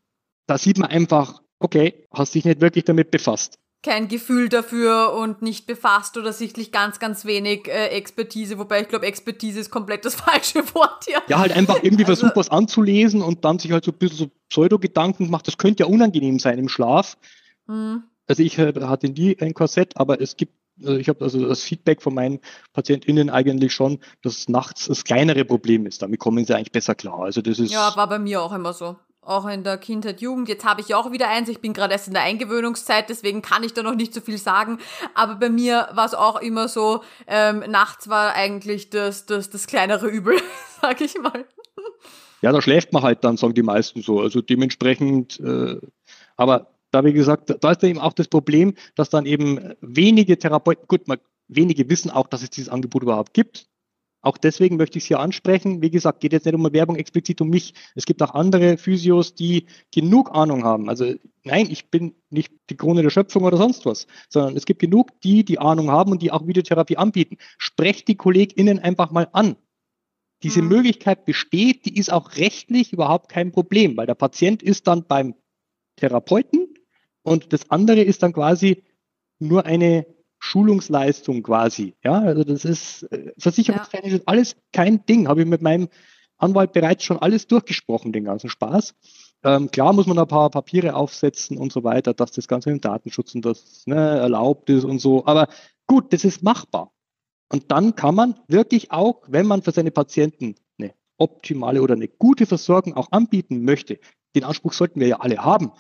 da sieht man einfach, okay, hast dich nicht wirklich damit befasst kein Gefühl dafür und nicht befasst oder sichtlich ganz, ganz wenig äh, Expertise, wobei ich glaube, Expertise ist komplett das falsche Wort hier. Ja, halt einfach irgendwie also, versucht, was anzulesen und dann sich halt so ein bisschen so Pseudo-Gedanken gemacht, das könnte ja unangenehm sein im Schlaf. Mhm. Also ich äh, hatte nie ein Korsett, aber es gibt, also ich habe also das Feedback von meinen PatientInnen eigentlich schon, dass nachts das kleinere Problem ist. Damit kommen sie eigentlich besser klar. Also das ist. Ja, war bei mir auch immer so auch in der Kindheit, Jugend. Jetzt habe ich auch wieder eins. Ich bin gerade erst in der Eingewöhnungszeit, deswegen kann ich da noch nicht so viel sagen. Aber bei mir war es auch immer so, ähm, nachts war eigentlich das, das, das kleinere Übel, sag ich mal. Ja, da schläft man halt dann, sagen die meisten so. Also dementsprechend, äh, aber da wie gesagt, da ist eben auch das Problem, dass dann eben wenige Therapeuten, gut, man, wenige wissen auch, dass es dieses Angebot überhaupt gibt. Auch deswegen möchte ich es hier ansprechen. Wie gesagt, geht jetzt nicht um eine Werbung explizit um mich. Es gibt auch andere Physios, die genug Ahnung haben. Also nein, ich bin nicht die Krone der Schöpfung oder sonst was, sondern es gibt genug, die die Ahnung haben und die auch Videotherapie anbieten. Sprecht die KollegInnen einfach mal an. Diese mhm. Möglichkeit besteht, die ist auch rechtlich überhaupt kein Problem, weil der Patient ist dann beim Therapeuten und das andere ist dann quasi nur eine Schulungsleistung quasi. Ja, also das ist äh, versicherungstechnisch ja. alles kein Ding. Habe ich mit meinem Anwalt bereits schon alles durchgesprochen, den ganzen Spaß. Ähm, klar muss man ein paar Papiere aufsetzen und so weiter, dass das Ganze im Datenschutz und das ne, erlaubt ist und so. Aber gut, das ist machbar. Und dann kann man wirklich auch, wenn man für seine Patienten eine optimale oder eine gute Versorgung auch anbieten möchte, den Anspruch sollten wir ja alle haben,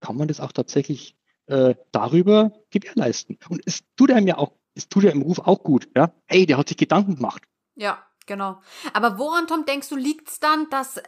kann man das auch tatsächlich äh, darüber gewährleisten. Und es tut einem ja auch, es tut ja im Ruf auch gut, ja. Hey, der hat sich Gedanken gemacht. Ja, genau. Aber woran, Tom, denkst du, liegt es dann, dass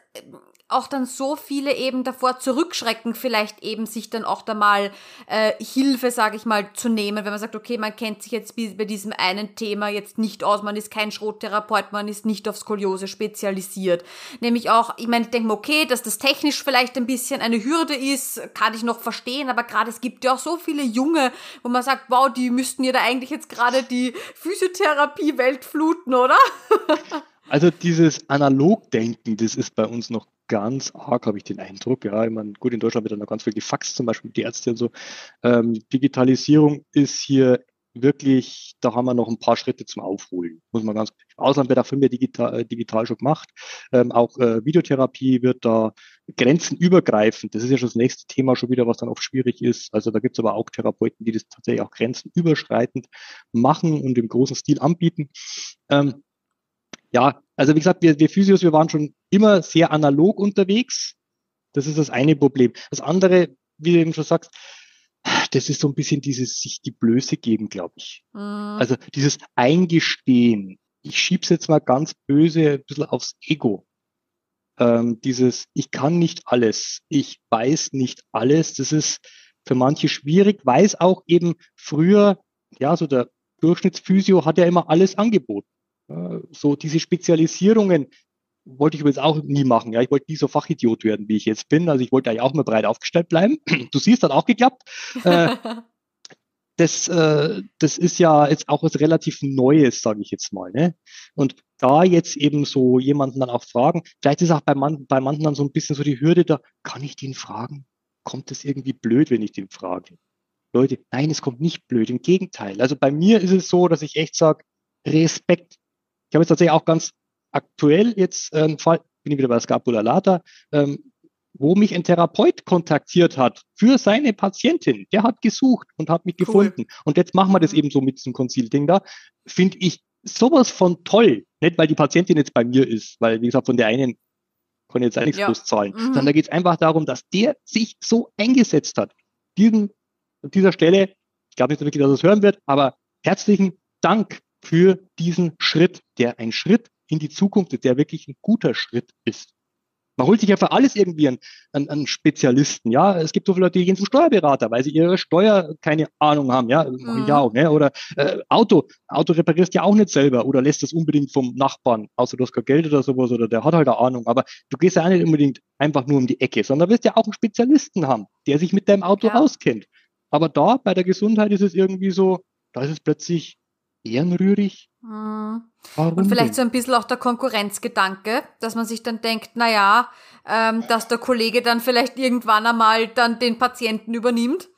auch dann so viele eben davor zurückschrecken, vielleicht eben sich dann auch da mal äh, Hilfe, sage ich mal, zu nehmen, wenn man sagt, okay, man kennt sich jetzt bei diesem einen Thema jetzt nicht aus, man ist kein Schrottherapeut, man ist nicht auf Skoliose spezialisiert. Nämlich auch, ich meine, ich denke mir, okay, dass das technisch vielleicht ein bisschen eine Hürde ist, kann ich noch verstehen, aber gerade es gibt ja auch so viele Junge, wo man sagt, wow, die müssten ja da eigentlich jetzt gerade die Physiotherapie-Welt fluten, oder? Also dieses Analogdenken, das ist bei uns noch ganz arg, habe ich den Eindruck. Ja, ich meine, gut, in Deutschland wird dann noch ganz viel gefaxt, zum Beispiel die Ärzte und so. Ähm, Digitalisierung ist hier wirklich, da haben wir noch ein paar Schritte zum Aufholen, muss man ganz. Im Ausland wird auch viel mehr digital, äh, digital schon gemacht. Ähm, auch äh, Videotherapie wird da grenzenübergreifend. Das ist ja schon das nächste Thema schon wieder, was dann oft schwierig ist. Also da gibt es aber auch Therapeuten, die das tatsächlich auch grenzenüberschreitend machen und im großen Stil anbieten. Ähm, ja, also wie gesagt, wir, wir Physios, wir waren schon immer sehr analog unterwegs. Das ist das eine Problem. Das andere, wie du eben schon sagst, das ist so ein bisschen dieses sich die Blöße geben, glaube ich. Mhm. Also dieses Eingestehen. Ich schieb's jetzt mal ganz böse ein bisschen aufs Ego. Ähm, dieses, ich kann nicht alles, ich weiß nicht alles, das ist für manche schwierig, weiß auch eben früher, ja, so der Durchschnittsphysio hat ja immer alles angeboten. Äh, so diese Spezialisierungen wollte ich übrigens auch nie machen. Ja, ich wollte nie so Fachidiot werden, wie ich jetzt bin. Also ich wollte eigentlich auch mal breit aufgestellt bleiben. Du siehst, hat auch geklappt. Äh, das, äh, das ist ja jetzt auch was relativ Neues, sage ich jetzt mal. Ne? Und da jetzt eben so jemanden dann auch fragen, vielleicht ist auch bei, man, bei manchen dann so ein bisschen so die Hürde da, kann ich den fragen? Kommt es irgendwie blöd, wenn ich den frage? Leute, nein, es kommt nicht blöd, im Gegenteil. Also bei mir ist es so, dass ich echt sage, Respekt, ich habe jetzt tatsächlich auch ganz aktuell jetzt einen Fall, bin ich wieder bei Scapula Lata, ähm, wo mich ein Therapeut kontaktiert hat für seine Patientin. Der hat gesucht und hat mich cool. gefunden. Und jetzt machen wir das mhm. eben so mit diesem Conceal-Ding da. Finde ich sowas von toll. Nicht, weil die Patientin jetzt bei mir ist, weil, wie gesagt, von der einen kann ich jetzt nichts ja. bloß zahlen, mhm. sondern da geht es einfach darum, dass der sich so eingesetzt hat. Diesen, an dieser Stelle, ich glaube nicht wirklich, dass er es hören wird, aber herzlichen Dank für diesen Schritt, der ein Schritt in die Zukunft ist, der wirklich ein guter Schritt ist. Man holt sich ja für alles irgendwie einen, einen, einen Spezialisten. Ja, es gibt so viele Leute, die gehen zum Steuerberater, weil sie ihre Steuer keine Ahnung haben. Ja, mhm. auch. Ne? Oder äh, Auto, Auto reparierst ja auch nicht selber oder lässt das unbedingt vom Nachbarn, außer du hast kein Geld oder sowas oder der hat halt eine Ahnung. Aber du gehst ja auch nicht unbedingt einfach nur um die Ecke, sondern wirst ja auch einen Spezialisten haben, der sich mit deinem Auto ja. auskennt. Aber da bei der Gesundheit ist es irgendwie so, da ist es plötzlich ehrenrührig. Mhm. Warum und vielleicht denn? so ein bisschen auch der Konkurrenzgedanke, dass man sich dann denkt, na ja, ähm, dass der Kollege dann vielleicht irgendwann einmal dann den Patienten übernimmt.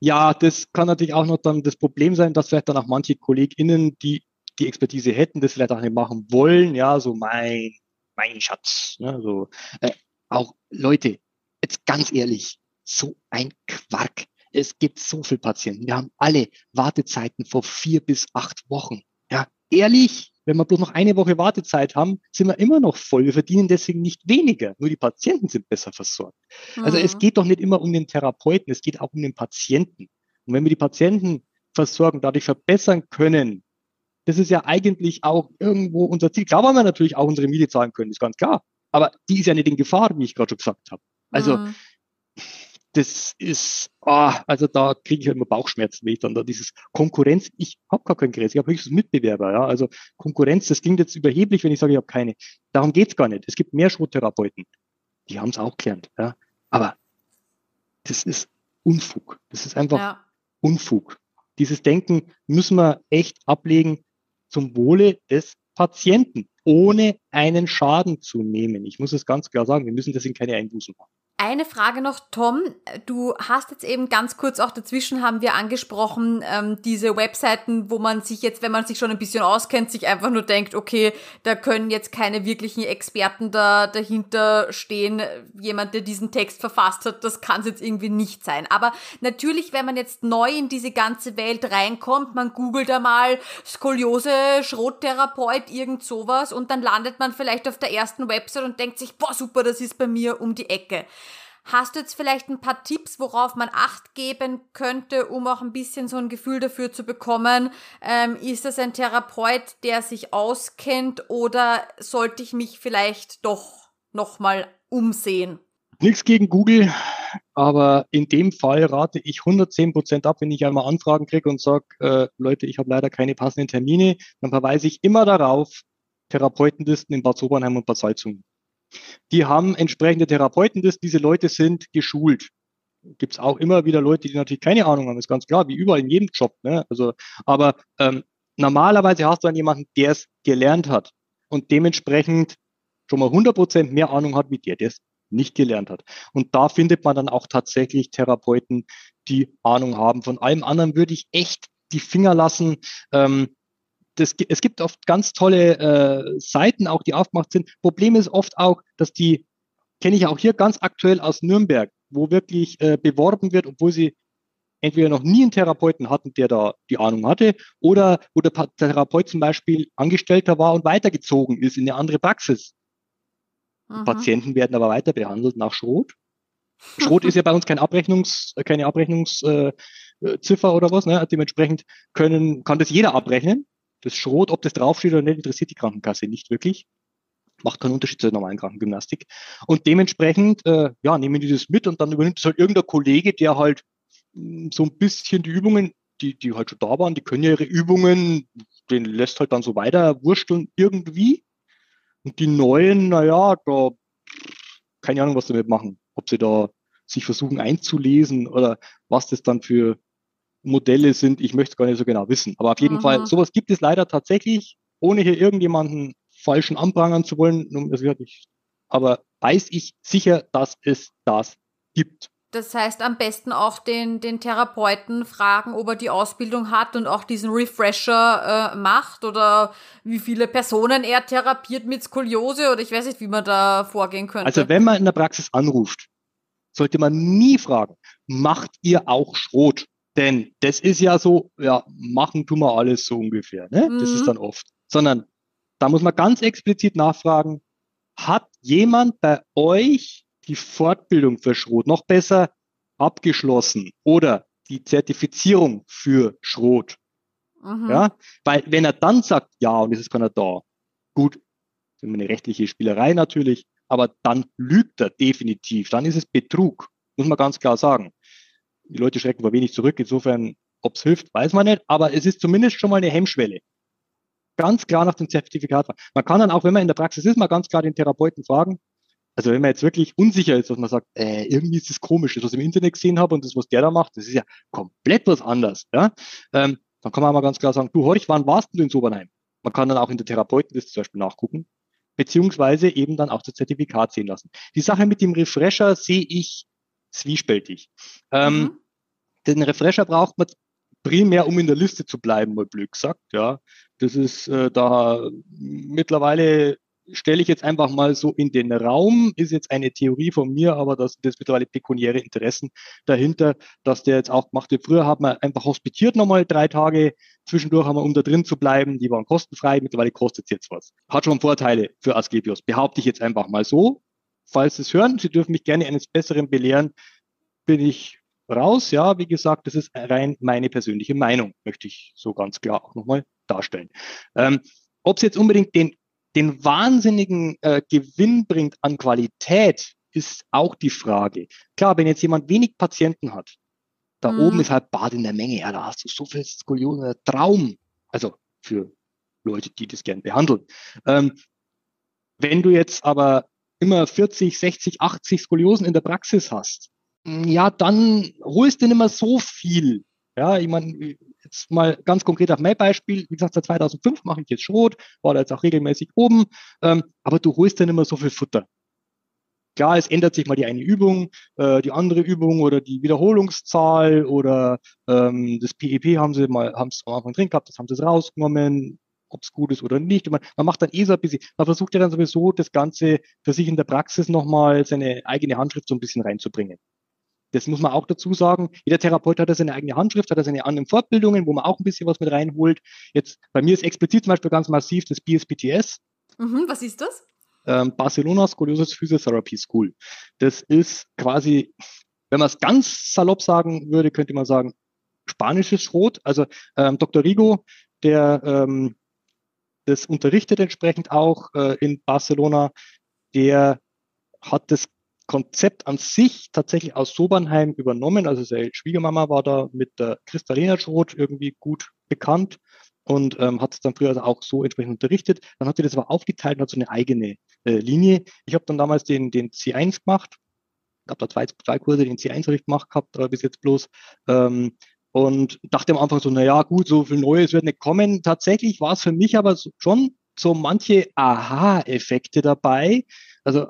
Ja, das kann natürlich auch noch dann das Problem sein, dass vielleicht dann auch manche KollegInnen, die die Expertise hätten, das vielleicht auch nicht machen wollen, ja, so mein, mein Schatz, ne, so, äh, auch Leute, jetzt ganz ehrlich, so ein Quark. Es gibt so viele Patienten. Wir haben alle Wartezeiten vor vier bis acht Wochen. Ja, ehrlich, wenn wir bloß noch eine Woche Wartezeit haben, sind wir immer noch voll. Wir verdienen deswegen nicht weniger. Nur die Patienten sind besser versorgt. Mhm. Also es mhm. geht doch nicht immer um den Therapeuten, es geht auch um den Patienten. Und wenn wir die Patienten versorgen, dadurch verbessern können, das ist ja eigentlich auch irgendwo unser Ziel. Klar wollen wir natürlich auch unsere Miete zahlen können, ist ganz klar. Aber die ist ja nicht in Gefahr, wie ich gerade schon gesagt habe. Also mhm das ist, oh, also da kriege ich halt immer Bauchschmerzen, wenn ich dann da dieses Konkurrenz, ich habe gar keinen Grenz, ich habe höchstens Mitbewerber, ja, also Konkurrenz, das klingt jetzt überheblich, wenn ich sage, ich habe keine. Darum geht's gar nicht. Es gibt mehr Schrottherapeuten, die haben es auch gelernt, ja, aber das ist Unfug, das ist einfach ja. Unfug. Dieses Denken müssen wir echt ablegen zum Wohle des Patienten, ohne einen Schaden zu nehmen. Ich muss es ganz klar sagen, wir müssen deswegen keine Einbußen machen. Eine Frage noch, Tom. Du hast jetzt eben ganz kurz auch dazwischen haben wir angesprochen, ähm, diese Webseiten, wo man sich jetzt, wenn man sich schon ein bisschen auskennt, sich einfach nur denkt, okay, da können jetzt keine wirklichen Experten da dahinter stehen. Jemand, der diesen Text verfasst hat, das kann es jetzt irgendwie nicht sein. Aber natürlich, wenn man jetzt neu in diese ganze Welt reinkommt, man googelt da mal Skoliose, Schrottherapeut, irgend sowas und dann landet man vielleicht auf der ersten Website und denkt sich, boah, super, das ist bei mir um die Ecke. Hast du jetzt vielleicht ein paar Tipps, worauf man Acht geben könnte, um auch ein bisschen so ein Gefühl dafür zu bekommen? Ähm, ist das ein Therapeut, der sich auskennt oder sollte ich mich vielleicht doch nochmal umsehen? Nichts gegen Google, aber in dem Fall rate ich 110 Prozent ab, wenn ich einmal Anfragen kriege und sage, äh, Leute, ich habe leider keine passenden Termine, dann verweise ich immer darauf, Therapeutenlisten in Bad Sobernheim und Bad Salzungen. Die haben entsprechende Therapeuten, das, diese Leute sind geschult. Gibt es auch immer wieder Leute, die natürlich keine Ahnung haben, ist ganz klar, wie überall in jedem Job. Ne? Also, aber ähm, normalerweise hast du dann jemanden, der es gelernt hat und dementsprechend schon mal 100% mehr Ahnung hat, wie der, der es nicht gelernt hat. Und da findet man dann auch tatsächlich Therapeuten, die Ahnung haben. Von allem anderen würde ich echt die Finger lassen. Ähm, das, es gibt oft ganz tolle äh, Seiten auch, die aufgemacht sind. Problem ist oft auch, dass die, kenne ich auch hier ganz aktuell aus Nürnberg, wo wirklich äh, beworben wird, obwohl sie entweder noch nie einen Therapeuten hatten, der da die Ahnung hatte, oder wo der Therapeut zum Beispiel Angestellter war und weitergezogen ist in eine andere Praxis. Patienten werden aber weiter behandelt nach Schrot. Schrot ist ja bei uns kein Abrechnungs, keine Abrechnungsziffer äh, oder was. Ne? Dementsprechend können, kann das jeder abrechnen. Das Schrot, ob das draufsteht oder nicht, interessiert die Krankenkasse nicht wirklich. Macht keinen Unterschied zur normalen Krankengymnastik. Und dementsprechend, äh, ja, nehmen die das mit und dann übernimmt es halt irgendein Kollege, der halt mm, so ein bisschen die Übungen, die, die halt schon da waren, die können ja ihre Übungen, den lässt halt dann so weiter wursteln irgendwie. Und die neuen, naja, da keine Ahnung, was damit machen. Ob sie da sich versuchen einzulesen oder was das dann für Modelle sind. Ich möchte es gar nicht so genau wissen. Aber auf jeden mhm. Fall, sowas gibt es leider tatsächlich, ohne hier irgendjemanden falschen anprangern zu wollen. Aber weiß ich sicher, dass es das gibt. Das heißt, am besten auch den, den Therapeuten fragen, ob er die Ausbildung hat und auch diesen Refresher äh, macht oder wie viele Personen er therapiert mit Skoliose oder ich weiß nicht, wie man da vorgehen könnte. Also wenn man in der Praxis anruft, sollte man nie fragen, macht ihr auch Schrot? Denn das ist ja so, ja, machen tun wir alles so ungefähr. Ne? Mhm. Das ist mhm. dann oft. Sondern da muss man ganz explizit nachfragen, hat jemand bei euch die Fortbildung für Schrot noch besser abgeschlossen oder die Zertifizierung für Schrot? Mhm. Ja, weil wenn er dann sagt, ja, und es ist keiner da, gut, eine rechtliche Spielerei natürlich, aber dann lügt er definitiv, dann ist es Betrug, muss man ganz klar sagen. Die Leute schrecken vor wenig zurück. Insofern, ob es hilft, weiß man nicht. Aber es ist zumindest schon mal eine Hemmschwelle. Ganz klar nach dem Zertifikat. Man kann dann auch, wenn man in der Praxis ist, mal ganz klar den Therapeuten fragen. Also wenn man jetzt wirklich unsicher ist, dass man sagt, äh, irgendwie ist das komisch, das, was ich im Internet gesehen habe und das, was der da macht, das ist ja komplett was anderes. Ja? Ähm, dann kann man mal ganz klar sagen, du Horch, wann warst du in Sobernheim? Man kann dann auch in der Therapeuten das zum Beispiel nachgucken, beziehungsweise eben dann auch das Zertifikat sehen lassen. Die Sache mit dem Refresher sehe ich zwiespältig. Ähm, mhm. Den Refresher braucht man primär, um in der Liste zu bleiben, mal blöd gesagt. Ja, das ist äh, da mittlerweile stelle ich jetzt einfach mal so in den Raum, ist jetzt eine Theorie von mir, aber das sind mittlerweile pekuniäre Interessen dahinter, dass der jetzt auch gemacht wird. Früher hat man einfach hospitiert nochmal drei Tage, zwischendurch haben wir, um da drin zu bleiben, die waren kostenfrei, mittlerweile kostet es jetzt was. Hat schon Vorteile für Asklepios, behaupte ich jetzt einfach mal so falls Sie es hören, Sie dürfen mich gerne eines Besseren belehren, bin ich raus. Ja, wie gesagt, das ist rein meine persönliche Meinung, möchte ich so ganz klar auch nochmal darstellen. Ähm, Ob es jetzt unbedingt den, den wahnsinnigen äh, Gewinn bringt an Qualität, ist auch die Frage. Klar, wenn jetzt jemand wenig Patienten hat, da mhm. oben ist halt Bad in der Menge, ja, da hast du so viel Skoliose, Traum. Also für Leute, die das gern behandeln. Ähm, wenn du jetzt aber immer 40, 60, 80 Skoliosen in der Praxis hast, ja, dann holst du nicht mehr so viel. Ja, ich meine, jetzt mal ganz konkret auf mein Beispiel. Wie gesagt, seit 2005 mache ich jetzt Schrot, war da jetzt auch regelmäßig oben, ähm, aber du holst dann immer so viel Futter. klar, es ändert sich mal die eine Übung, äh, die andere Übung oder die Wiederholungszahl oder ähm, das PEP haben sie mal, haben es am Anfang drin gehabt, das haben sie rausgenommen, ob es gut ist oder nicht. Man, man, macht dann eh so ein bisschen, man versucht ja dann sowieso das Ganze für sich in der Praxis nochmal seine eigene Handschrift so ein bisschen reinzubringen. Das muss man auch dazu sagen. Jeder Therapeut hat ja seine eigene Handschrift, hat ja seine anderen Fortbildungen, wo man auch ein bisschen was mit reinholt. Jetzt, bei mir ist explizit zum Beispiel ganz massiv das BSPTS. Mhm, was ist das? Ähm, Barcelona Scoliosis Physiotherapy School. Das ist quasi, wenn man es ganz salopp sagen würde, könnte man sagen, spanisches Schrot. Also ähm, Dr. Rigo, der ähm, das unterrichtet entsprechend auch äh, in Barcelona, der hat das Konzept an sich tatsächlich aus Sobernheim übernommen. Also seine Schwiegermama war da mit der Kristalina Schroth irgendwie gut bekannt und ähm, hat es dann früher also auch so entsprechend unterrichtet. Dann hat sie das aber aufgeteilt und hat so eine eigene äh, Linie. Ich habe dann damals den, den C1 gemacht. Ich habe da zwei, zwei Kurse, den C1 habe ich gemacht gehabt, aber bis jetzt bloß. Ähm, und dachte am Anfang so, na ja, gut, so viel Neues wird nicht kommen. Tatsächlich war es für mich aber schon so manche Aha-Effekte dabei. Also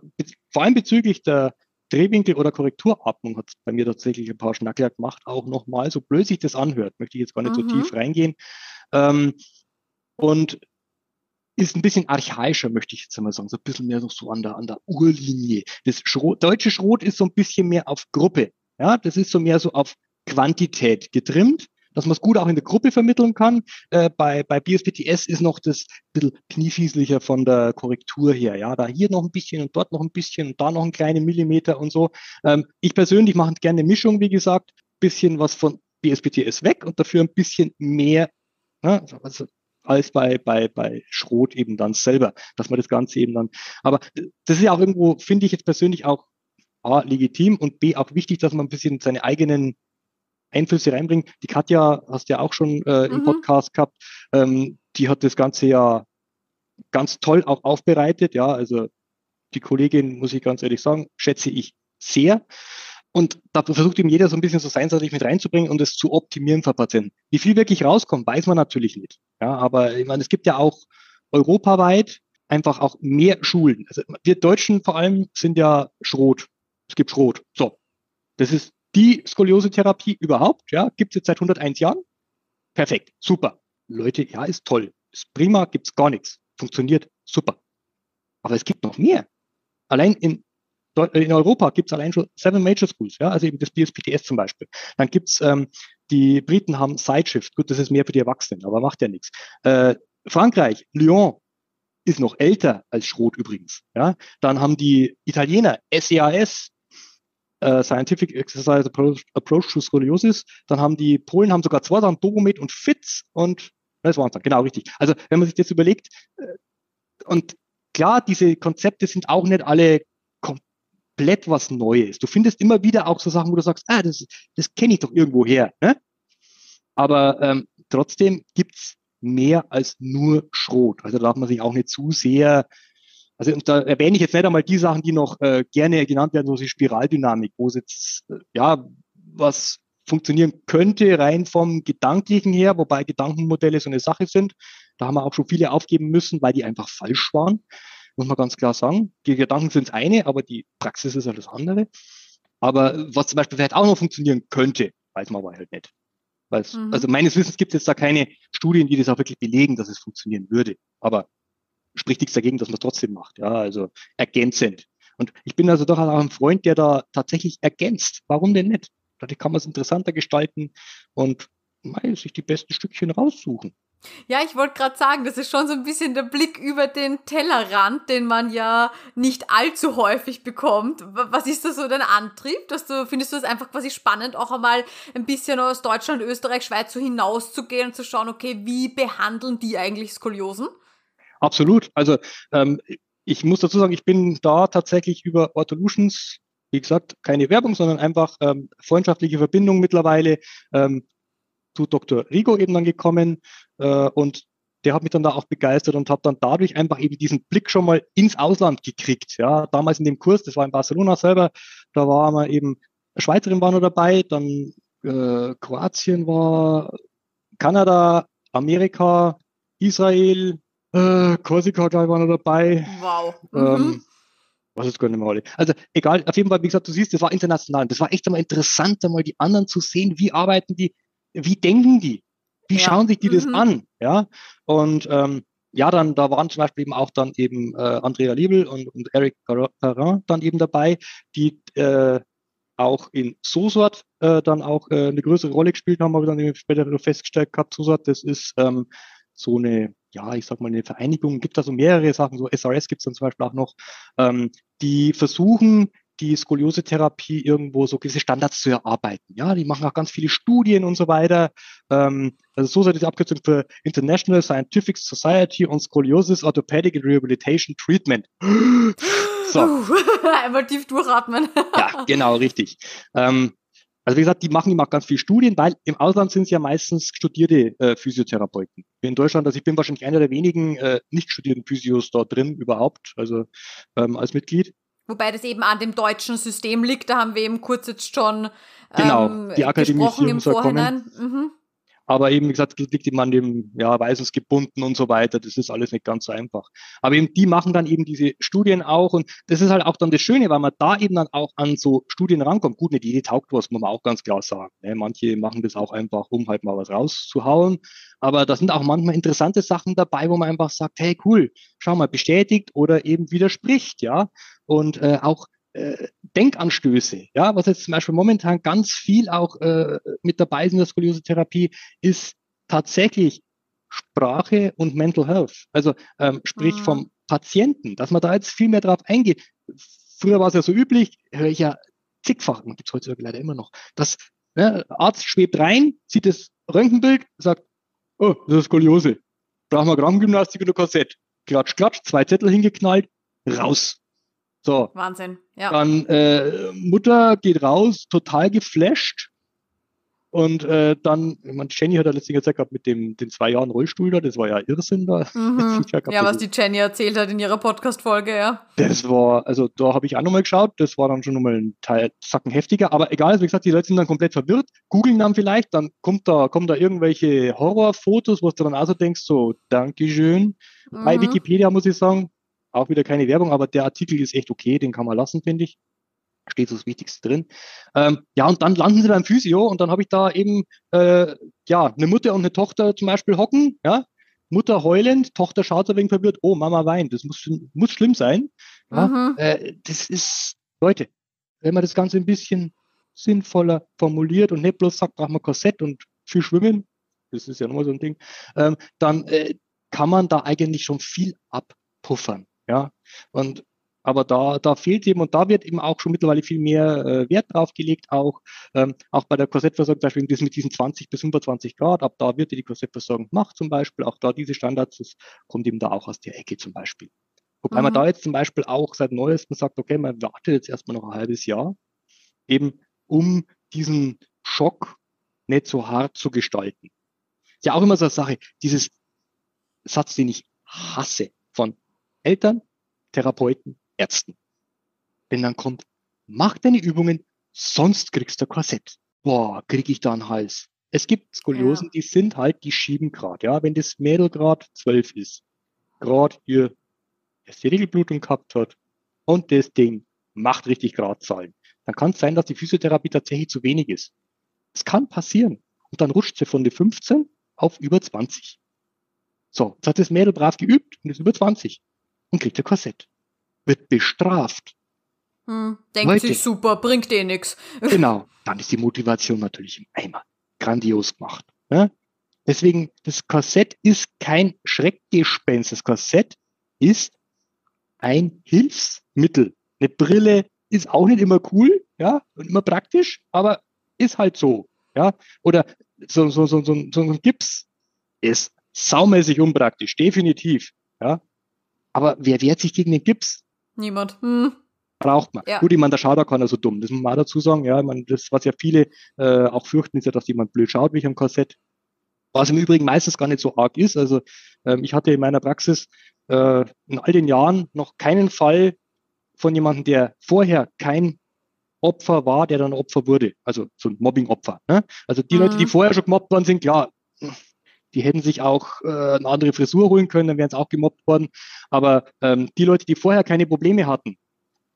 vor allem bezüglich der Drehwinkel- oder Korrekturatmung hat es bei mir tatsächlich ein paar Schnackler gemacht, auch nochmal, so blöd sich das anhört, möchte ich jetzt gar nicht mhm. so tief reingehen. Ähm, und ist ein bisschen archaischer, möchte ich jetzt einmal sagen, so ein bisschen mehr so an der, an der Urlinie. Das Schrot, deutsche Schrot ist so ein bisschen mehr auf Gruppe. Ja, das ist so mehr so auf Quantität getrimmt, dass man es gut auch in der Gruppe vermitteln kann. Äh, bei, bei BSPTS ist noch das bisschen kniefieslicher von der Korrektur her. Ja, da hier noch ein bisschen und dort noch ein bisschen und da noch ein kleiner Millimeter und so. Ähm, ich persönlich mache gerne eine Mischung, wie gesagt, bisschen was von BSPTS weg und dafür ein bisschen mehr, ne, also als bei, bei, bei Schrot eben dann selber, dass man das Ganze eben dann, aber das ist ja auch irgendwo, finde ich jetzt persönlich auch A, legitim und B, auch wichtig, dass man ein bisschen seine eigenen Einflüsse reinbringen. Die Katja hast du ja auch schon äh, im mhm. Podcast gehabt. Ähm, die hat das Ganze ja ganz toll auch aufbereitet. Ja, also die Kollegin, muss ich ganz ehrlich sagen, schätze ich sehr. Und da versucht eben jeder so ein bisschen so seinseitig mit reinzubringen und es zu optimieren für Patienten. Wie viel wirklich rauskommt, weiß man natürlich nicht. Ja, aber ich meine, es gibt ja auch europaweit einfach auch mehr Schulen. Also wir Deutschen vor allem sind ja Schrot. Es gibt Schrot. So. Das ist die Skoliose-Therapie überhaupt, ja, gibt es jetzt seit 101 Jahren. Perfekt, super. Leute, ja, ist toll. Ist prima, gibt's gar nichts. Funktioniert super. Aber es gibt noch mehr. Allein in, in Europa gibt's allein schon Seven Major Schools, ja, also eben das BSPTS zum Beispiel. Dann gibt's ähm, die Briten haben Sideshift. Gut, das ist mehr für die Erwachsenen, aber macht ja nichts. Äh, Frankreich, Lyon, ist noch älter als Schrot übrigens. Ja, dann haben die Italiener SEAS, äh, Scientific Exercise Approach, to Scoliosis. Dann haben die Polen haben sogar zwei Sachen, Dogomet und FITZ und das waren es dann, genau richtig. Also wenn man sich das überlegt, äh, und klar, diese Konzepte sind auch nicht alle komplett was Neues. Du findest immer wieder auch so Sachen, wo du sagst, ah, das, das kenne ich doch irgendwo her. Ne? Aber ähm, trotzdem gibt's mehr als nur Schrot. Also darf man sich auch nicht zu sehr also und da erwähne ich jetzt nicht einmal die Sachen, die noch äh, gerne genannt werden, so die Spiraldynamik, wo es jetzt äh, ja was funktionieren könnte, rein vom Gedanklichen her, wobei Gedankenmodelle so eine Sache sind. Da haben wir auch schon viele aufgeben müssen, weil die einfach falsch waren, muss man ganz klar sagen. Die Gedanken sind das eine, aber die Praxis ist halt das andere. Aber was zum Beispiel vielleicht auch noch funktionieren könnte, weiß man aber halt nicht. Mhm. Also meines Wissens gibt es jetzt da keine Studien, die das auch wirklich belegen, dass es funktionieren würde. Aber spricht nichts dagegen, dass man es trotzdem macht. Ja, also ergänzend. Und ich bin also doch auch ein Freund, der da tatsächlich ergänzt. Warum denn nicht? Dadurch kann man es interessanter gestalten und mal sich die besten Stückchen raussuchen. Ja, ich wollte gerade sagen, das ist schon so ein bisschen der Blick über den Tellerrand, den man ja nicht allzu häufig bekommt. Was ist da so dein Antrieb? Dass du, findest du es einfach quasi spannend, auch einmal ein bisschen aus Deutschland, Österreich, Schweiz so hinauszugehen und zu schauen, okay, wie behandeln die eigentlich Skoliosen? Absolut. Also ähm, ich muss dazu sagen, ich bin da tatsächlich über Ortolutions, wie gesagt, keine Werbung, sondern einfach ähm, freundschaftliche Verbindung mittlerweile ähm, zu Dr. Rigo eben dann gekommen äh, und der hat mich dann da auch begeistert und habe dann dadurch einfach eben diesen Blick schon mal ins Ausland gekriegt. Ja, damals in dem Kurs, das war in Barcelona selber, da war man eben Schweizerin war noch dabei, dann äh, Kroatien war, Kanada, Amerika, Israel, äh, glaube ich, war noch dabei. Wow. Mhm. Ähm, Was ist gar nicht mehr alle. Also egal, auf jeden Fall, wie gesagt, du siehst, das war international. Das war echt einmal interessant, einmal die anderen zu sehen, wie arbeiten die, wie denken die, wie ja. schauen sich die mhm. das an, ja. Und ähm, ja, dann da waren zum Beispiel eben auch dann eben äh, Andrea Liebel und, und Eric Perrin dann eben dabei, die äh, auch in Sosort äh, dann auch äh, eine größere Rolle gespielt haben, aber dann später festgestellt gehabt, Sosort, das ist ähm, so eine, ja, ich sag mal, eine Vereinigung, gibt da so mehrere Sachen, so SRS gibt es dann zum Beispiel auch noch, ähm, die versuchen, die Skoliose-Therapie irgendwo so gewisse Standards zu erarbeiten. Ja, die machen auch ganz viele Studien und so weiter. Ähm, also so ist die Abkürzung für International Scientific Society on Scoliosis Orthopedic Rehabilitation Treatment. So. Einmal tief durchatmen. ja, genau, richtig. Ähm, also wie gesagt, die machen immer ganz viele Studien, weil im Ausland sind es ja meistens studierte äh, Physiotherapeuten. In Deutschland, also ich bin wahrscheinlich einer der wenigen äh, nicht studierten Physios dort drin überhaupt, also ähm, als Mitglied. Wobei das eben an dem deutschen System liegt, da haben wir eben kurz jetzt schon genau, ähm, die gesprochen im Vorhinein. Mhm. Aber eben, wie gesagt, liegt eben an dem, ja, weisungsgebunden und so weiter. Das ist alles nicht ganz so einfach. Aber eben, die machen dann eben diese Studien auch. Und das ist halt auch dann das Schöne, weil man da eben dann auch an so Studien rankommt. Gut, nicht jede taugt was, muss man auch ganz klar sagen. Ne? Manche machen das auch einfach, um halt mal was rauszuhauen. Aber da sind auch manchmal interessante Sachen dabei, wo man einfach sagt, hey, cool, schau mal, bestätigt oder eben widerspricht, ja. Und äh, auch äh, Denkanstöße, ja, was jetzt zum Beispiel momentan ganz viel auch äh, mit dabei ist in der Skoliose-Therapie, ist tatsächlich Sprache und Mental Health. Also ähm, sprich mhm. vom Patienten, dass man da jetzt viel mehr drauf eingeht. Früher war es ja so üblich, höre ich ja zigfach, und gibt es heute leider immer noch, dass ne, Arzt schwebt rein, sieht das Röntgenbild, sagt, oh, das ist Skoliose. Brauchen wir Krankengymnastik oder Korsett. Klatsch, klatsch, zwei Zettel hingeknallt, raus. So. Wahnsinn. Ja. Dann äh, Mutter geht raus, total geflasht. Und äh, dann, ich meine, Jenny hat ja letztens gesagt gehabt mit dem den zwei Jahren Rollstuhl da, das war ja Irrsinn da. Mhm. ja, was die Jenny erzählt hat in ihrer Podcast-Folge, ja. Das war, also da habe ich auch nochmal geschaut, das war dann schon nochmal ein Teil Sacken heftiger, aber egal, wie gesagt, die Leute sind dann komplett verwirrt, googeln dann vielleicht, dann kommt da, kommen da irgendwelche Horrorfotos, wo du dann also denkst, so, Dankeschön. Mhm. Bei Wikipedia muss ich sagen, auch wieder keine Werbung, aber der Artikel ist echt okay, den kann man lassen, finde ich. Steht so das Wichtigste drin. Ähm, ja, und dann landen sie beim Physio und dann habe ich da eben äh, ja eine Mutter und eine Tochter zum Beispiel hocken, ja. Mutter heulend, Tochter schaut ein wenig verwirrt, oh, Mama weint, das muss, muss schlimm sein. Ja, mhm. äh, das ist, Leute, wenn man das Ganze ein bisschen sinnvoller formuliert und nicht bloß sagt, braucht man Korsett und viel schwimmen, das ist ja nochmal so ein Ding, ähm, dann äh, kann man da eigentlich schon viel abpuffern. Ja, und aber da, da fehlt eben und da wird eben auch schon mittlerweile viel mehr äh, Wert drauf gelegt, auch, ähm, auch bei der Korsettversorgung, zum Beispiel mit diesen 20 bis 25 Grad, ab da wird die Korsettversorgung gemacht zum Beispiel, auch da diese Standards, das kommt eben da auch aus der Ecke zum Beispiel. Wobei mhm. man da jetzt zum Beispiel auch seit neuestem sagt, okay, man wartet jetzt erstmal noch ein halbes Jahr, eben um diesen Schock nicht so hart zu gestalten. Ist ja auch immer so eine Sache, dieses Satz, den ich hasse von Eltern, Therapeuten, Ärzten. Wenn dann kommt, mach deine Übungen, sonst kriegst du Korsett. Boah, krieg ich da einen Hals. Es gibt Skoliosen, ja. die sind halt, die schieben grad. Ja, wenn das Mädel grad zwölf ist, grad hier erste Regelblutung gehabt hat und das Ding macht richtig grad Zahlen, dann kann es sein, dass die Physiotherapie tatsächlich zu wenig ist. Das kann passieren. Und dann rutscht sie von der 15 auf über 20. So, jetzt hat das Mädel brav geübt und ist über 20 und kriegt ein Korsett. Wird bestraft. Hm, denkt Leute, sich super, bringt eh nix. Genau, dann ist die Motivation natürlich im Eimer. Grandios gemacht. Ne? Deswegen, das Korsett ist kein Schreckgespenst. Das Korsett ist ein Hilfsmittel. Eine Brille ist auch nicht immer cool, ja, und immer praktisch, aber ist halt so, ja. Oder so, so, so, so, so ein Gips ist saumäßig unpraktisch, definitiv, ja. Aber wer wehrt sich gegen den Gips? Niemand. Hm. Braucht man. Ja. Gut, ich meine, der schaut auch keiner so dumm. Das muss man auch dazu sagen. Ja, ich meine, das, was ja viele äh, auch fürchten, ist ja, dass jemand blöd schaut wie ich am Korsett. Was im Übrigen meistens gar nicht so arg ist. Also ähm, ich hatte in meiner Praxis äh, in all den Jahren noch keinen Fall von jemandem, der vorher kein Opfer war, der dann Opfer wurde. Also so ein Mobbing-Opfer. Ne? Also die mhm. Leute, die mhm. vorher schon gemobbt worden sind, klar, die hätten sich auch äh, eine andere Frisur holen können, dann wären es auch gemobbt worden. Aber ähm, die Leute, die vorher keine Probleme hatten,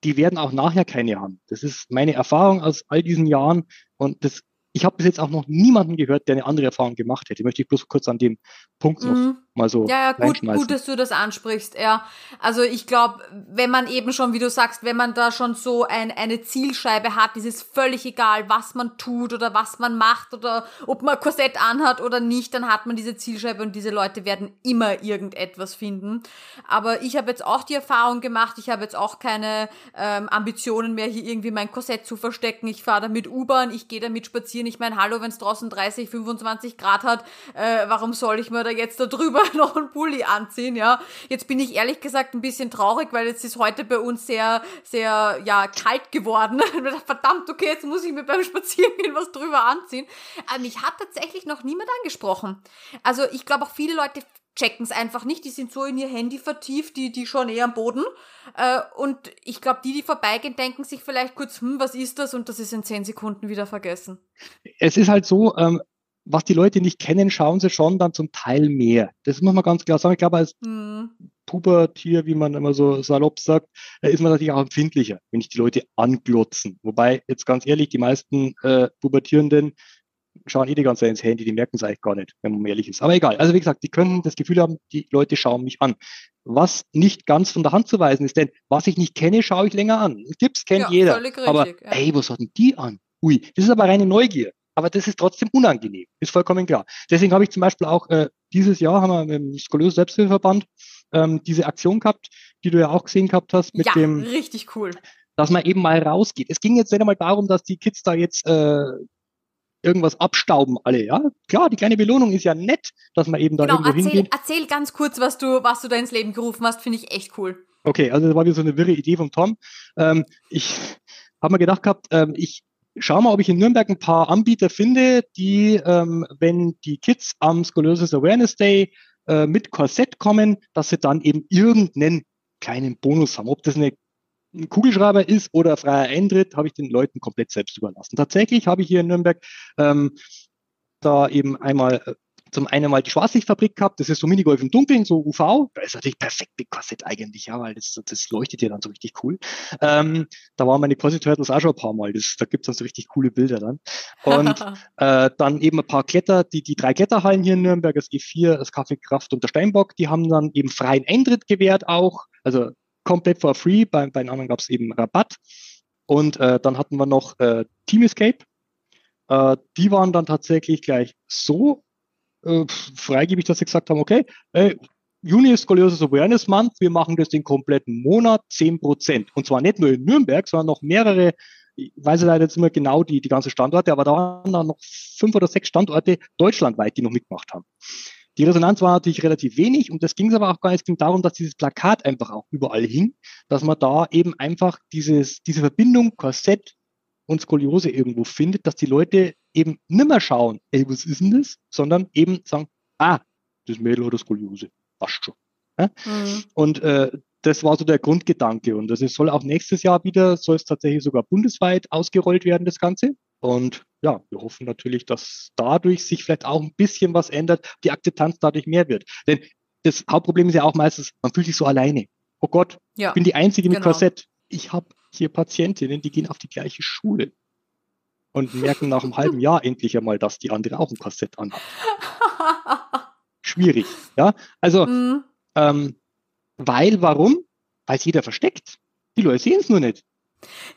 die werden auch nachher keine haben. Das ist meine Erfahrung aus all diesen Jahren und das ich habe bis jetzt auch noch niemanden gehört, der eine andere Erfahrung gemacht hätte. Möchte ich bloß kurz an dem Punkt noch mhm. mal so. Ja, ja, gut, gut, dass du das ansprichst. Ja, also ich glaube, wenn man eben schon, wie du sagst, wenn man da schon so ein, eine Zielscheibe hat, ist es völlig egal, was man tut oder was man macht oder ob man Korsett anhat oder nicht, dann hat man diese Zielscheibe und diese Leute werden immer irgendetwas finden. Aber ich habe jetzt auch die Erfahrung gemacht, ich habe jetzt auch keine ähm, Ambitionen mehr, hier irgendwie mein Korsett zu verstecken. Ich fahre damit U-Bahn, ich gehe damit spazieren interessieren. Ich meine, hallo, wenn es draußen 30, 25 Grad hat, äh, warum soll ich mir da jetzt da drüber noch einen Pulli anziehen, ja? Jetzt bin ich ehrlich gesagt ein bisschen traurig, weil jetzt ist heute bei uns sehr, sehr, ja, kalt geworden. Verdammt, okay, jetzt muss ich mir beim Spazierengehen was drüber anziehen. Aber mich hat tatsächlich noch niemand angesprochen. Also ich glaube auch viele Leute checken es einfach nicht. Die sind so in ihr Handy vertieft, die, die schon eher am Boden. Äh, und ich glaube, die, die vorbeigehen, denken sich vielleicht kurz, hm, was ist das? Und das ist in zehn Sekunden wieder vergessen. Es ist halt so, ähm, was die Leute nicht kennen, schauen sie schon dann zum Teil mehr. Das muss man ganz klar sagen. Ich glaube, als hm. Pubertier, wie man immer so salopp sagt, äh, ist man natürlich auch empfindlicher, wenn ich die Leute anglotzen. Wobei, jetzt ganz ehrlich, die meisten äh, Pubertierenden schauen eh die ganze Zeit ins Handy, die merken es eigentlich gar nicht, wenn man ehrlich ist. Aber egal. Also wie gesagt, die können das Gefühl haben, die Leute schauen mich an. Was nicht ganz von der Hand zu weisen ist, denn was ich nicht kenne, schaue ich länger an. Tipps kennt ja, jeder. Richtig, aber ja. ey, was hatten die an? Ui, das ist aber reine Neugier. Aber das ist trotzdem unangenehm, ist vollkommen klar. Deswegen habe ich zum Beispiel auch äh, dieses Jahr haben wir mit dem Skoliose Selbsthilfeverband ähm, diese Aktion gehabt, die du ja auch gesehen gehabt hast mit ja, dem richtig cool dass man eben mal rausgeht. Es ging jetzt nicht einmal darum, dass die Kids da jetzt äh, irgendwas abstauben alle, ja. Klar, die kleine Belohnung ist ja nett, dass man eben da genau, irgendwo erzähl, hingeht. Erzähl ganz kurz, was du, was du da ins Leben gerufen hast, finde ich echt cool. Okay, also das war wieder so eine wirre Idee vom Tom. Ähm, ich habe mir gedacht gehabt, ähm, ich schaue mal, ob ich in Nürnberg ein paar Anbieter finde, die, ähm, wenn die Kids am Scoliosis Awareness Day äh, mit Korsett kommen, dass sie dann eben irgendeinen kleinen Bonus haben. Ob das eine ein Kugelschreiber ist oder freier Eintritt, habe ich den Leuten komplett selbst überlassen. Tatsächlich habe ich hier in Nürnberg ähm, da eben einmal äh, zum einen mal die Schwarzlichtfabrik gehabt, das ist so Minigolf im Dunkeln, so UV. Da ist natürlich perfekt Korsett eigentlich, ja, weil das, das leuchtet ja dann so richtig cool. Ähm, da waren meine Korsett Turtles auch schon ein paar Mal. Das, da gibt's dann so richtig coole Bilder dann. Und äh, dann eben ein paar Kletter, die, die drei Kletterhallen hier in Nürnberg, das G4, das Kaffeekraft und der Steinbock, die haben dann eben freien Eintritt gewährt auch. Also komplett for free, bei, bei den anderen gab es eben Rabatt. Und äh, dann hatten wir noch äh, Team Escape. Äh, die waren dann tatsächlich gleich so äh, freigebig, dass sie gesagt haben, okay, äh, Juni ist Scoliosis Awareness Month, wir machen das den kompletten Monat 10%. Und zwar nicht nur in Nürnberg, sondern noch mehrere, ich weiß leider jetzt immer genau die, die ganzen Standorte, aber da waren dann noch fünf oder sechs Standorte deutschlandweit, die noch mitgemacht haben. Die Resonanz war natürlich relativ wenig und das ging es aber auch gar nicht. Es ging darum, dass dieses Plakat einfach auch überall hing, dass man da eben einfach dieses, diese Verbindung Korsett und Skoliose irgendwo findet, dass die Leute eben nimmer schauen, ey, was ist denn das? Sondern eben sagen, ah, das Mädel oder Skoliose, passt schon. Ja? Mhm. Und äh, das war so der Grundgedanke. Und das ist, soll auch nächstes Jahr wieder, soll es tatsächlich sogar bundesweit ausgerollt werden, das Ganze. Und ja, wir hoffen natürlich, dass dadurch sich vielleicht auch ein bisschen was ändert, die Akzeptanz dadurch mehr wird. Denn das Hauptproblem ist ja auch meistens, man fühlt sich so alleine. Oh Gott, ja, ich bin die Einzige mit genau. Korsett. Ich habe hier Patientinnen, die gehen auf die gleiche Schule und merken nach einem halben Jahr endlich einmal, dass die andere auch ein Korsett anhat. Schwierig, ja. Also, mhm. ähm, weil, warum? Weil es jeder versteckt. Die Leute sehen es nur nicht.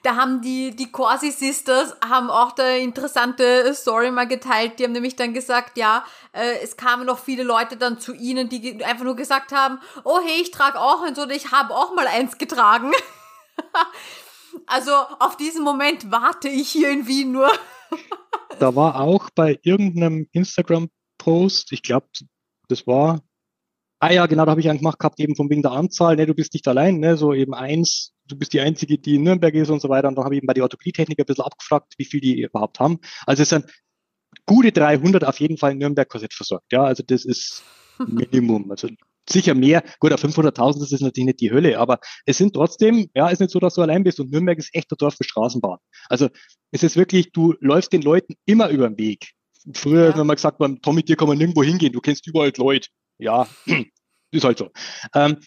Da haben die, die Corsi Sisters haben auch da interessante Story mal geteilt. Die haben nämlich dann gesagt, ja, äh, es kamen noch viele Leute dann zu ihnen, die einfach nur gesagt haben, oh hey, ich trage auch eins oder ich habe auch mal eins getragen. also auf diesen Moment warte ich hier in Wien nur. da war auch bei irgendeinem Instagram-Post, ich glaube, das war Ah ja, genau, da habe ich einen gemacht gehabt, eben von wegen der Anzahl, ne, du bist nicht allein, ne, so eben eins, du bist die Einzige, die in Nürnberg ist und so weiter. Und dann habe ich eben bei der Orthopädie-Technik ein bisschen abgefragt, wie viel die überhaupt haben. Also es sind gute 300 auf jeden Fall in Nürnberg Korsett versorgt. Ja, also das ist Minimum. Also sicher mehr. Gut, auf 500.000 ist es natürlich nicht die Hölle, aber es sind trotzdem, ja, ist nicht so, dass du allein bist und Nürnberg ist echt der Dorf für Straßenbahn. Also es ist wirklich, du läufst den Leuten immer über den Weg. Früher, ja. wenn man gesagt, beim Tom mit dir kann man nirgendwo hingehen, du kennst überall Leute. Ja, ist halt so. Ähm,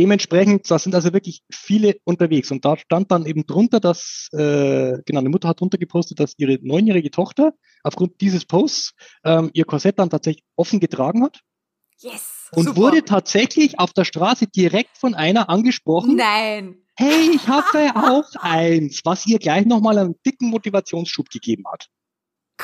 dementsprechend, da sind also wirklich viele unterwegs. Und da stand dann eben drunter, dass, äh, genau, eine Mutter hat drunter gepostet, dass ihre neunjährige Tochter aufgrund dieses Posts ähm, ihr Korsett dann tatsächlich offen getragen hat. Yes. Und super. wurde tatsächlich auf der Straße direkt von einer angesprochen. Nein. Hey, ich habe auch eins, was ihr gleich nochmal einen dicken Motivationsschub gegeben hat.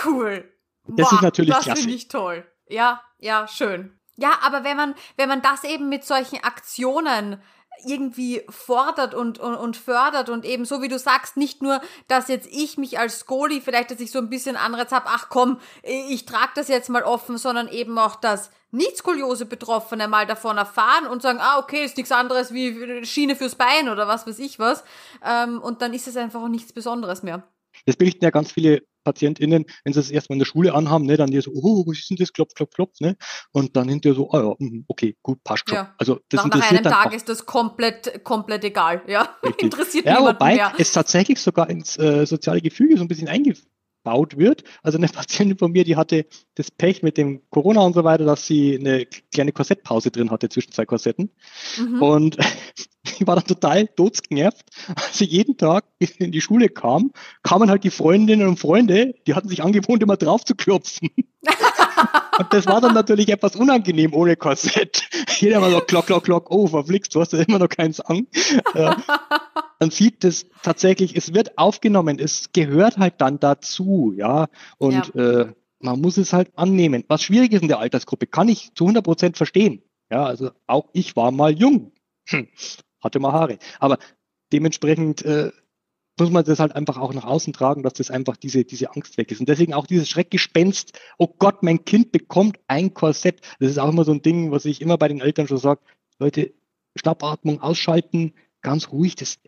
Cool. Das ist natürlich das klasse. Das finde ich toll. Ja, ja, schön. Ja, aber wenn man, wenn man das eben mit solchen Aktionen irgendwie fordert und, und, und fördert und eben so wie du sagst, nicht nur, dass jetzt ich mich als Skoli vielleicht, dass ich so ein bisschen Anreiz habe, ach komm, ich trage das jetzt mal offen, sondern eben auch, dass nicht Skoliose-Betroffene mal davon erfahren und sagen, ah, okay, ist nichts anderes wie Schiene fürs Bein oder was weiß ich was. Ähm, und dann ist es einfach auch nichts Besonderes mehr. Das berichten ja ganz viele PatientInnen, wenn sie das erstmal in der Schule anhaben, ne, dann die so, oh, was ist denn das? Klopf, klopf, klopf, ne? Und dann hinterher so, ah ja, mhm, okay, gut, passt schon. Ja. Also das nach, nach einem Tag auch. ist das komplett, komplett egal. Ja, interessiert Ja, niemanden wobei mehr. es tatsächlich sogar ins äh, soziale Gefüge so ein bisschen eingebaut wird. Also eine Patientin von mir, die hatte das Pech mit dem Corona und so weiter, dass sie eine kleine Korsettpause drin hatte zwischen zwei Korsetten. Mhm. Und ich war dann total todsgenervt. Als ich jeden Tag in die Schule kam, kamen halt die Freundinnen und Freunde, die hatten sich angewohnt, immer drauf zu klopfen. Und das war dann natürlich etwas unangenehm ohne Korsett. Jeder mal so klock, klock, klock, oh, verflixt, du hast ja immer noch keins an. Ja. Man sieht das tatsächlich, es wird aufgenommen, es gehört halt dann dazu, ja. Und Äh, man muss es halt annehmen. Was schwierig ist in der Altersgruppe, kann ich zu 100 Prozent verstehen. Ja, also auch ich war mal jung, hm, hatte mal Haare. Aber dementsprechend äh, muss man das halt einfach auch nach außen tragen, dass das einfach diese, diese Angst weg ist. Und deswegen auch dieses Schreckgespenst, oh Gott, mein Kind bekommt ein Korsett. Das ist auch immer so ein Ding, was ich immer bei den Eltern schon sage. Leute, Schnappatmung ausschalten, ganz ruhig. Das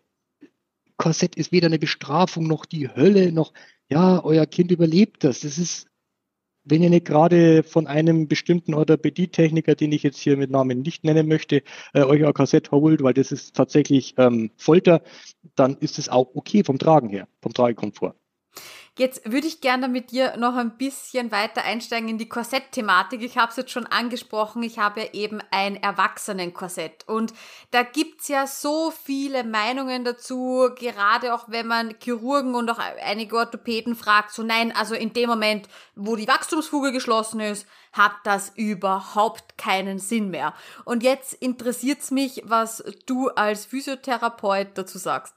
Korsett ist weder eine Bestrafung noch die Hölle, noch, ja, euer Kind überlebt das. Das ist, wenn ihr nicht gerade von einem bestimmten Orthopädietechniker, den ich jetzt hier mit Namen nicht nennen möchte, äh, euch ein Korsett holt, weil das ist tatsächlich ähm, Folter, dann ist es auch okay vom Tragen her, vom Tragekomfort. Jetzt würde ich gerne mit dir noch ein bisschen weiter einsteigen in die Korsett-Thematik. Ich habe es jetzt schon angesprochen, ich habe ja eben ein Erwachsenenkorsett. Und da gibt's ja so viele Meinungen dazu, gerade auch wenn man Chirurgen und auch einige Orthopäden fragt, so nein, also in dem Moment, wo die Wachstumsfuge geschlossen ist, hat das überhaupt keinen Sinn mehr. Und jetzt interessiert's mich, was du als Physiotherapeut dazu sagst.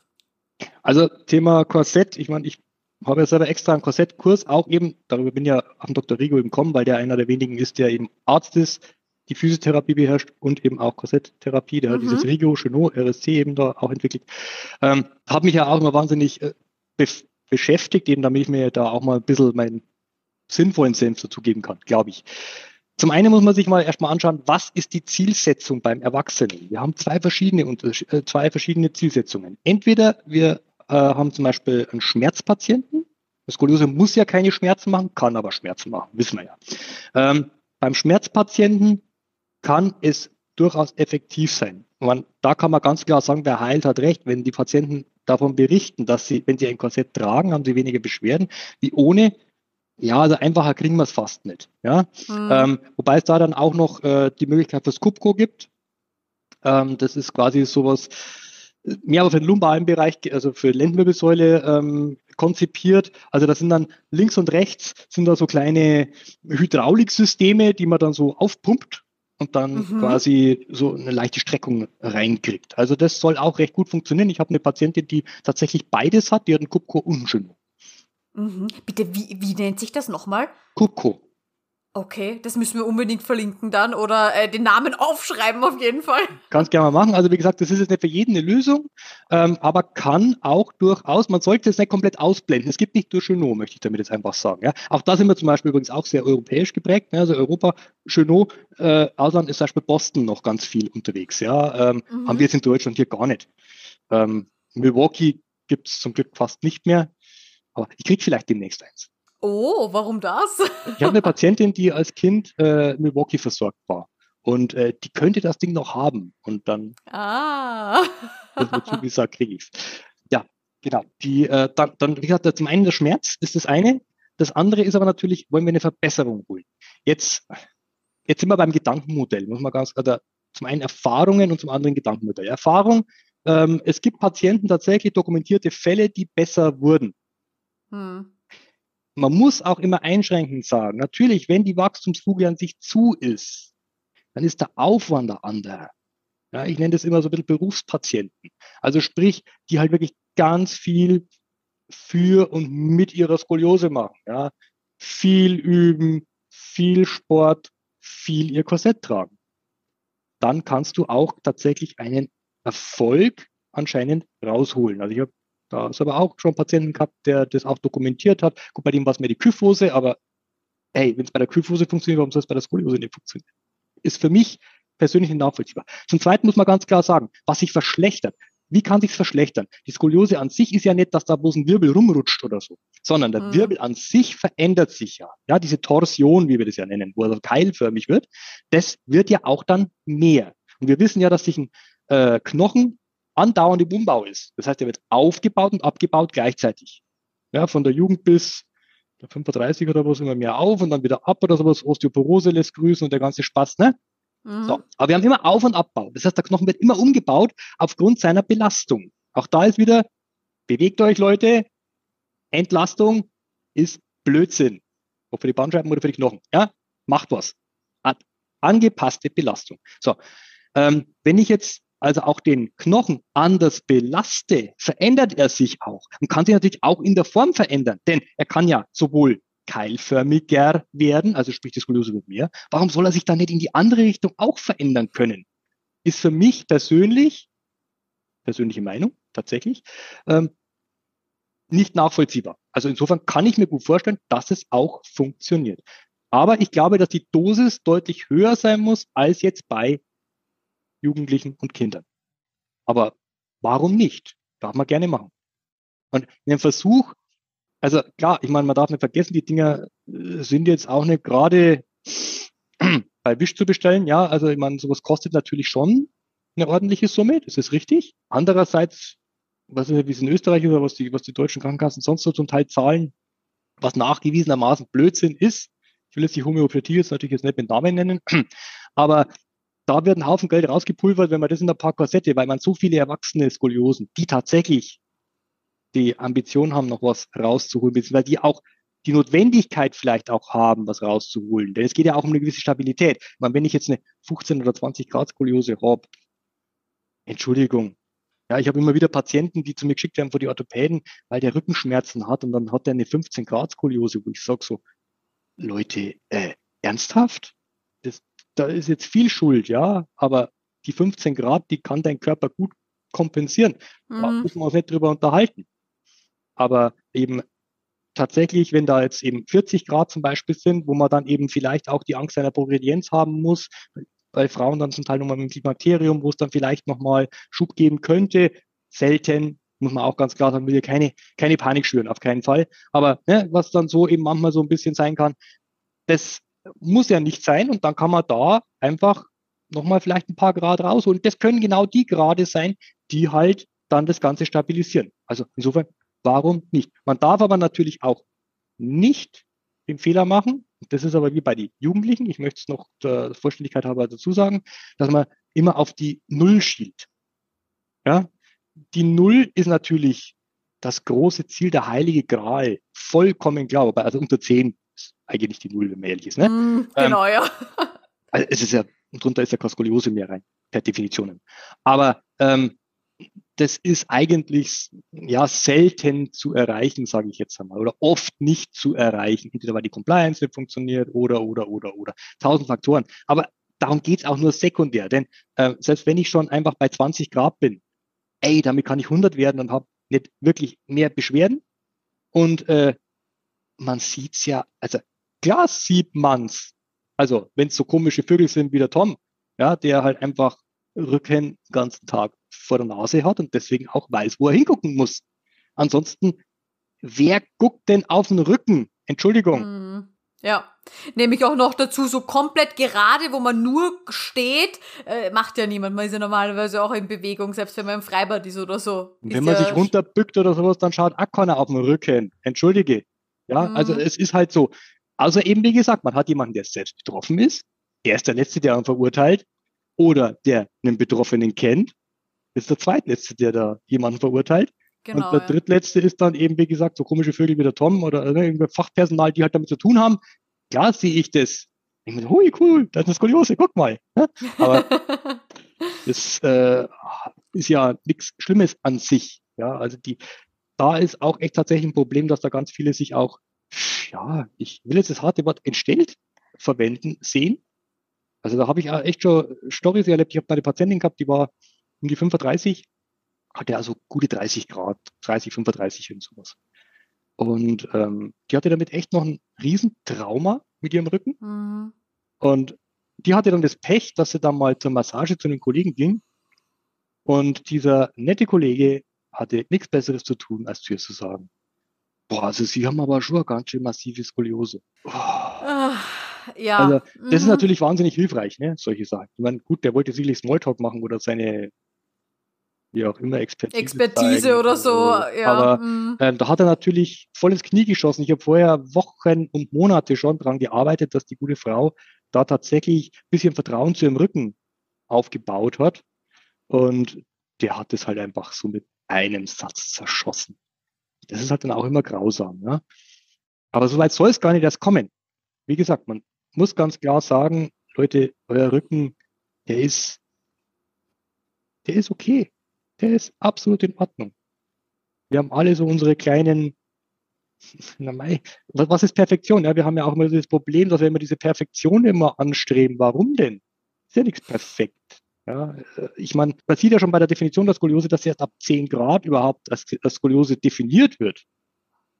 Also Thema Korsett, ich meine, ich habe ja selber extra einen Korsettkurs, auch eben, darüber bin ja am Dr. Rigo gekommen, weil der einer der wenigen ist, der eben Arzt ist, die Physiotherapie beherrscht und eben auch Korsetttherapie, der Mhm. hat dieses Rigo, Chenot, RSC eben da auch entwickelt. Ähm, habe mich ja auch immer wahnsinnig äh, bef- beschäftigt, eben damit ich mir da auch mal ein bisschen meinen sinnvollen Senf dazugeben kann, glaube ich. Zum einen muss man sich mal erstmal anschauen, was ist die Zielsetzung beim Erwachsenen? Wir haben zwei verschiedene, äh, zwei verschiedene Zielsetzungen. Entweder wir äh, haben zum Beispiel einen Schmerzpatienten. Das Skoliose muss ja keine Schmerzen machen, kann aber Schmerzen machen, wissen wir ja. Ähm, beim Schmerzpatienten kann es durchaus effektiv sein. Man, da kann man ganz klar sagen, wer heilt, hat recht. Wenn die Patienten davon berichten, dass sie, wenn sie ein Korsett tragen, haben sie weniger Beschwerden, wie ohne. Ja, also einfacher kriegen wir es fast nicht. Ja, Hm. ähm, wobei es da dann auch noch äh, die Möglichkeit fürs Kupko gibt. Ähm, das ist quasi sowas, mehr für den lumbaren Bereich, also für Lendenwirbelsäule ähm, konzipiert. Also das sind dann links und rechts sind da so kleine Hydrauliksysteme, die man dann so aufpumpt und dann Mhm. quasi so eine leichte Streckung reinkriegt. Also das soll auch recht gut funktionieren. Ich habe eine Patientin, die tatsächlich beides hat, die hat einen Kupko und einen Chenot. Mhm. Bitte, wie, wie nennt sich das nochmal? Kupko. Okay, das müssen wir unbedingt verlinken dann oder äh, den Namen aufschreiben auf jeden Fall. Kannst gerne mal machen. Also wie gesagt, das ist jetzt nicht für jeden eine Lösung, ähm, aber kann auch durchaus, man sollte es nicht komplett ausblenden. Es gibt nicht nur Chenot, möchte ich damit jetzt einfach sagen. Ja. Auch da sind wir zum Beispiel übrigens auch sehr europäisch geprägt. Ne? Also Europa, Chenot, äh, Ausland ist zum Beispiel Boston noch ganz viel unterwegs. Ja. Ähm, Mhm. Haben wir jetzt in Deutschland hier gar nicht. Ähm, Milwaukee gibt es zum Glück fast nicht mehr, aber ich kriege vielleicht demnächst eins. Oh, warum das? Ich habe eine Patientin, die als Kind äh, Milwaukee versorgt war. Und äh, die könnte das Ding noch haben. Und dann Ah. das wird zugesagt, kriege ich's. Ja, genau. Die, äh, dann, dann, wie gesagt, zum einen der Schmerz ist das eine. Das andere ist aber natürlich, wollen wir eine Verbesserung holen. Jetzt, jetzt sind wir beim Gedankenmodell, muss man ganz, oder zum einen Erfahrungen und zum anderen Gedankenmodell. Erfahrung, ähm, es gibt Patienten tatsächlich dokumentierte Fälle, die besser wurden. Hm. Man muss auch immer einschränkend sagen, natürlich, wenn die Wachstumskugel an sich zu ist, dann ist der Aufwand der andere. Ja, ich nenne das immer so ein bisschen Berufspatienten. Also sprich, die halt wirklich ganz viel für und mit ihrer Skoliose machen. Ja. Viel üben, viel Sport, viel ihr Korsett tragen. Dann kannst du auch tatsächlich einen Erfolg anscheinend rausholen. Also ich habe da ist aber auch schon Patienten gehabt, der das auch dokumentiert hat. Gut, bei dem war es mehr die Kyphose, aber hey, wenn es bei der Kyphose funktioniert, warum soll es bei der Skoliose nicht funktionieren? Ist für mich persönlich nachvollziehbar. Zum Zweiten muss man ganz klar sagen, was sich verschlechtert. Wie kann sich's verschlechtern? Die Skoliose an sich ist ja nicht, dass da bloß ein Wirbel rumrutscht oder so, sondern der mhm. Wirbel an sich verändert sich ja. Ja, diese Torsion, wie wir das ja nennen, wo er keilförmig wird, das wird ja auch dann mehr. Und wir wissen ja, dass sich ein äh, Knochen andauernd im Umbau ist. Das heißt, er wird aufgebaut und abgebaut gleichzeitig. Ja, von der Jugend bis der 35 oder was immer mehr auf und dann wieder ab oder sowas. Osteoporose lässt grüßen und der ganze Spaß, ne? Mhm. So. Aber wir haben immer Auf- und Abbau. Das heißt, der Knochen wird immer umgebaut aufgrund seiner Belastung. Auch da ist wieder, bewegt euch Leute, Entlastung ist Blödsinn. Ob für die Bandscheiben oder für die Knochen. Ja, macht was. Angepasste Belastung. So, ähm, wenn ich jetzt also auch den Knochen anders belaste, verändert er sich auch und kann sich natürlich auch in der Form verändern, denn er kann ja sowohl keilförmiger werden, also sprich die Skoliose wird mehr. Warum soll er sich dann nicht in die andere Richtung auch verändern können? Ist für mich persönlich, persönliche Meinung tatsächlich, ähm, nicht nachvollziehbar. Also insofern kann ich mir gut vorstellen, dass es auch funktioniert. Aber ich glaube, dass die Dosis deutlich höher sein muss als jetzt bei Jugendlichen und Kindern. Aber warum nicht? Darf man gerne machen. Und in dem Versuch, also klar, ich meine, man darf nicht vergessen, die Dinger äh, sind jetzt auch nicht gerade bei Wisch zu bestellen. Ja, also ich meine, sowas kostet natürlich schon eine ordentliche Summe, das ist richtig. Andererseits, was ist, wie es in Österreich oder was die, was die deutschen Krankenkassen sonst so zum Teil zahlen, was nachgewiesenermaßen Blödsinn ist. Ich will jetzt die Homöopathie jetzt natürlich jetzt nicht mit Namen nennen, aber da wird ein Haufen Geld rausgepulvert, wenn man das in ein paar Korsette, weil man so viele erwachsene Skoliosen, die tatsächlich die Ambition haben, noch was rauszuholen, beziehungsweise die auch die Notwendigkeit vielleicht auch haben, was rauszuholen. Denn es geht ja auch um eine gewisse Stabilität. Ich meine, wenn ich jetzt eine 15 oder 20 Grad Skoliose habe, Entschuldigung. Ja, ich habe immer wieder Patienten, die zu mir geschickt werden vor die Orthopäden, weil der Rückenschmerzen hat und dann hat er eine 15 Grad Skoliose, wo ich sage so, Leute, äh, ernsthaft? Das, da ist jetzt viel Schuld, ja, aber die 15 Grad, die kann dein Körper gut kompensieren. Mhm. Da müssen wir uns nicht drüber unterhalten. Aber eben tatsächlich, wenn da jetzt eben 40 Grad zum Beispiel sind, wo man dann eben vielleicht auch die Angst einer Progredienz haben muss, bei Frauen dann zum Teil nochmal mit dem Klimakterium, wo es dann vielleicht nochmal Schub geben könnte, selten, muss man auch ganz klar sagen, will hier keine, keine Panik schüren, auf keinen Fall. Aber ne, was dann so eben manchmal so ein bisschen sein kann, das muss ja nicht sein und dann kann man da einfach nochmal vielleicht ein paar Grad raus und das können genau die Grade sein, die halt dann das Ganze stabilisieren. Also insofern, warum nicht? Man darf aber natürlich auch nicht den Fehler machen, das ist aber wie bei den Jugendlichen, ich möchte es noch der Vollständigkeit halber dazu sagen, dass man immer auf die Null schielt. Ja? Die Null ist natürlich das große Ziel, der heilige Gral, vollkommen klar, also unter zehn eigentlich die Null, wenn man ehrlich ist. Ne? Mm, genau, ähm, ja. Also es ist ja, drunter ist ja Koskoliose mehr rein, per Definition. Aber ähm, das ist eigentlich ja selten zu erreichen, sage ich jetzt einmal, oder oft nicht zu erreichen. Entweder weil die Compliance nicht funktioniert oder, oder, oder, oder. Tausend Faktoren. Aber darum geht's auch nur sekundär. Denn äh, selbst wenn ich schon einfach bei 20 Grad bin, ey, damit kann ich 100 werden und habe nicht wirklich mehr Beschwerden. Und äh, man sieht's ja, also klar sieht man's. Also wenn es so komische Vögel sind wie der Tom, ja, der halt einfach Rücken den ganzen Tag vor der Nase hat und deswegen auch weiß, wo er hingucken muss. Ansonsten, wer guckt denn auf den Rücken? Entschuldigung. Mm, ja, nehme ich auch noch dazu, so komplett gerade, wo man nur steht, äh, macht ja niemand. Man ist ja normalerweise auch in Bewegung, selbst wenn man im Freibad ist oder so. Wenn man ja sich runterbückt oder sowas, dann schaut auch keiner auf den Rücken. Entschuldige. Ja, mm. also es ist halt so. Also eben, wie gesagt, man hat jemanden, der selbst betroffen ist. Er ist der Letzte, der ihn verurteilt. oder der einen Betroffenen kennt, ist der zweitletzte, der da jemanden verurteilt. Genau, und der ja. drittletzte ist dann eben, wie gesagt, so komische Vögel wie der Tom oder ne, Fachpersonal, die halt damit zu tun haben. Klar sehe ich das. Ich meine, hui, cool, das ist eine Skoliose, guck mal. Ne? Aber das äh, ist ja nichts Schlimmes an sich. Ja, also die, da ist auch echt tatsächlich ein Problem, dass da ganz viele sich auch, ja, ich will jetzt das harte Wort entstellt verwenden, sehen. Also da habe ich echt schon Storys erlebt. Ich habe eine Patientin gehabt, die war um die 35, hatte also gute 30 Grad, 30, 35 und sowas. Und ähm, die hatte damit echt noch ein Riesentrauma mit ihrem Rücken. Mhm. Und die hatte dann das Pech, dass sie dann mal zur Massage zu den Kollegen ging. Und dieser nette Kollege hatte nichts Besseres zu tun, als zu ihr zu sagen, boah, also Sie haben aber schon eine ganz schön massive Skoliose. Oh. ja. Also, das mhm. ist natürlich wahnsinnig hilfreich, ne, solche Sachen. Ich meine, gut, der wollte sicherlich Smalltalk machen oder seine wie auch immer, Expertise. Expertise oder so, ja. Aber mhm. ähm, da hat er natürlich voll ins Knie geschossen. Ich habe vorher Wochen und Monate schon daran gearbeitet, dass die gute Frau da tatsächlich ein bisschen Vertrauen zu ihrem Rücken aufgebaut hat. Und der hat es halt einfach so mit einem Satz zerschossen. Das ist halt dann auch immer grausam. Ja? Aber so weit soll es gar nicht erst kommen. Wie gesagt, man muss ganz klar sagen, Leute, euer Rücken, der ist, der ist okay der ist absolut in Ordnung. Wir haben alle so unsere kleinen, na mei, was ist Perfektion? Ja, wir haben ja auch immer das Problem, dass wir immer diese Perfektion immer anstreben. Warum denn? Ist ja nichts perfekt. Ja, ich meine, man sieht ja schon bei der Definition der Skoliose, dass erst ab 10 Grad überhaupt als, als Skoliose definiert wird.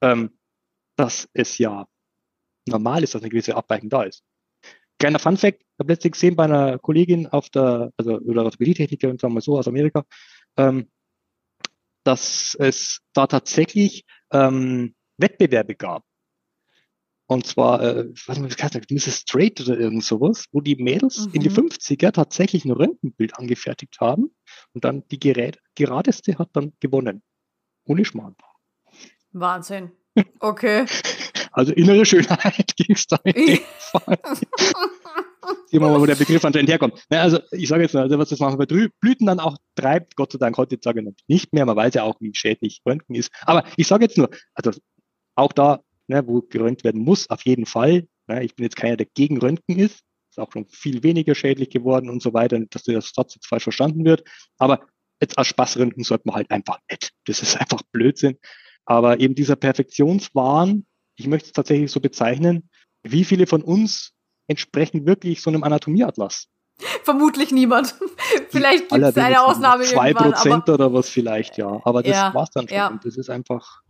Ähm, dass es ja normal ist, dass eine gewisse Abweichung da ist. Kleiner Fun Fact, ich habe letztens gesehen bei einer Kollegin auf der, also oder Orthopädietechnikerin, sagen wir so, aus Amerika, ähm, dass es da tatsächlich ähm, Wettbewerbe gab. Und zwar, äh, was man heißt, Mrs. Straight oder irgend sowas, wo die Mädels mhm. in die 50er mhm. tatsächlich ein Röntgenbild angefertigt haben und dann die Gerät, geradeste hat dann gewonnen. Ohne Schmarrn. Wahnsinn. Okay. Also innere Schönheit ging es da in dem Fall. Sehen wir mal, wo der Begriff anscheinend herkommt. Na, also ich sage jetzt mal, also was das manchmal bei Blüten dann auch treibt, Gott sei Dank heutzutage nicht mehr, man weiß ja auch, wie schädlich Röntgen ist. Aber ich sage jetzt nur, also auch da, ne, wo geröntgt werden muss, auf jeden Fall. Ne, ich bin jetzt keiner, der gegen Röntgen ist. Ist auch schon viel weniger schädlich geworden und so weiter, dass Satz jetzt falsch verstanden wird. Aber jetzt als Spaßröntgen sollte man halt einfach nicht. Das ist einfach Blödsinn. Aber eben dieser Perfektionswahn, ich möchte es tatsächlich so bezeichnen, wie viele von uns entsprechen wirklich so einem Anatomieatlas? Vermutlich niemand. vielleicht gibt es eine Ausnahme Zwei Prozent oder was vielleicht, ja. Aber das ja, war's dann schon. Ja. Und das ist einfach.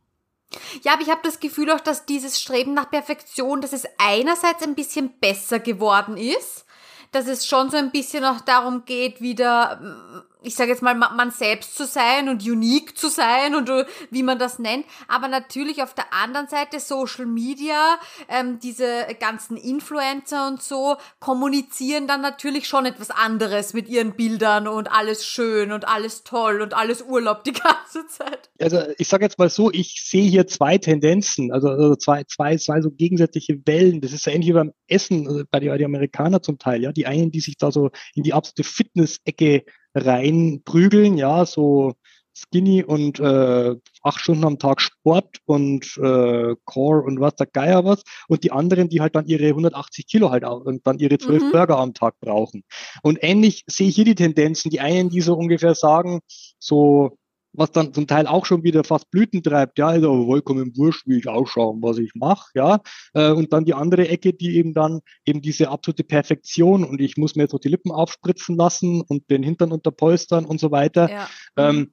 Ja, aber ich habe das Gefühl auch, dass dieses Streben nach Perfektion, dass es einerseits ein bisschen besser geworden ist, dass es schon so ein bisschen auch darum geht, wieder ich sage jetzt mal, man selbst zu sein und unique zu sein und äh, wie man das nennt. Aber natürlich auf der anderen Seite Social Media, ähm, diese ganzen Influencer und so kommunizieren dann natürlich schon etwas anderes mit ihren Bildern und alles schön und alles toll und alles Urlaub die ganze Zeit. Also ich sage jetzt mal so, ich sehe hier zwei Tendenzen, also, also zwei, zwei, zwei so gegensätzliche Wellen. Das ist ja ähnlich wie beim Essen, also bei den Amerikanern zum Teil, ja. Die einen, die sich da so in die absolute Fitness-Ecke reinprügeln, ja, so Skinny und äh, acht Stunden am Tag Sport und äh, Core und was der Geier was und die anderen, die halt dann ihre 180 Kilo halt auch und dann ihre zwölf mhm. Burger am Tag brauchen. Und ähnlich sehe ich hier die Tendenzen, die einen, die so ungefähr sagen, so was dann zum Teil auch schon wieder fast Blüten treibt, ja, also vollkommen wurscht, wie ich ausschaue und was ich mache, ja. Äh, und dann die andere Ecke, die eben dann eben diese absolute Perfektion und ich muss mir jetzt noch die Lippen aufspritzen lassen und den Hintern unterpolstern und so weiter. Ja. Ähm,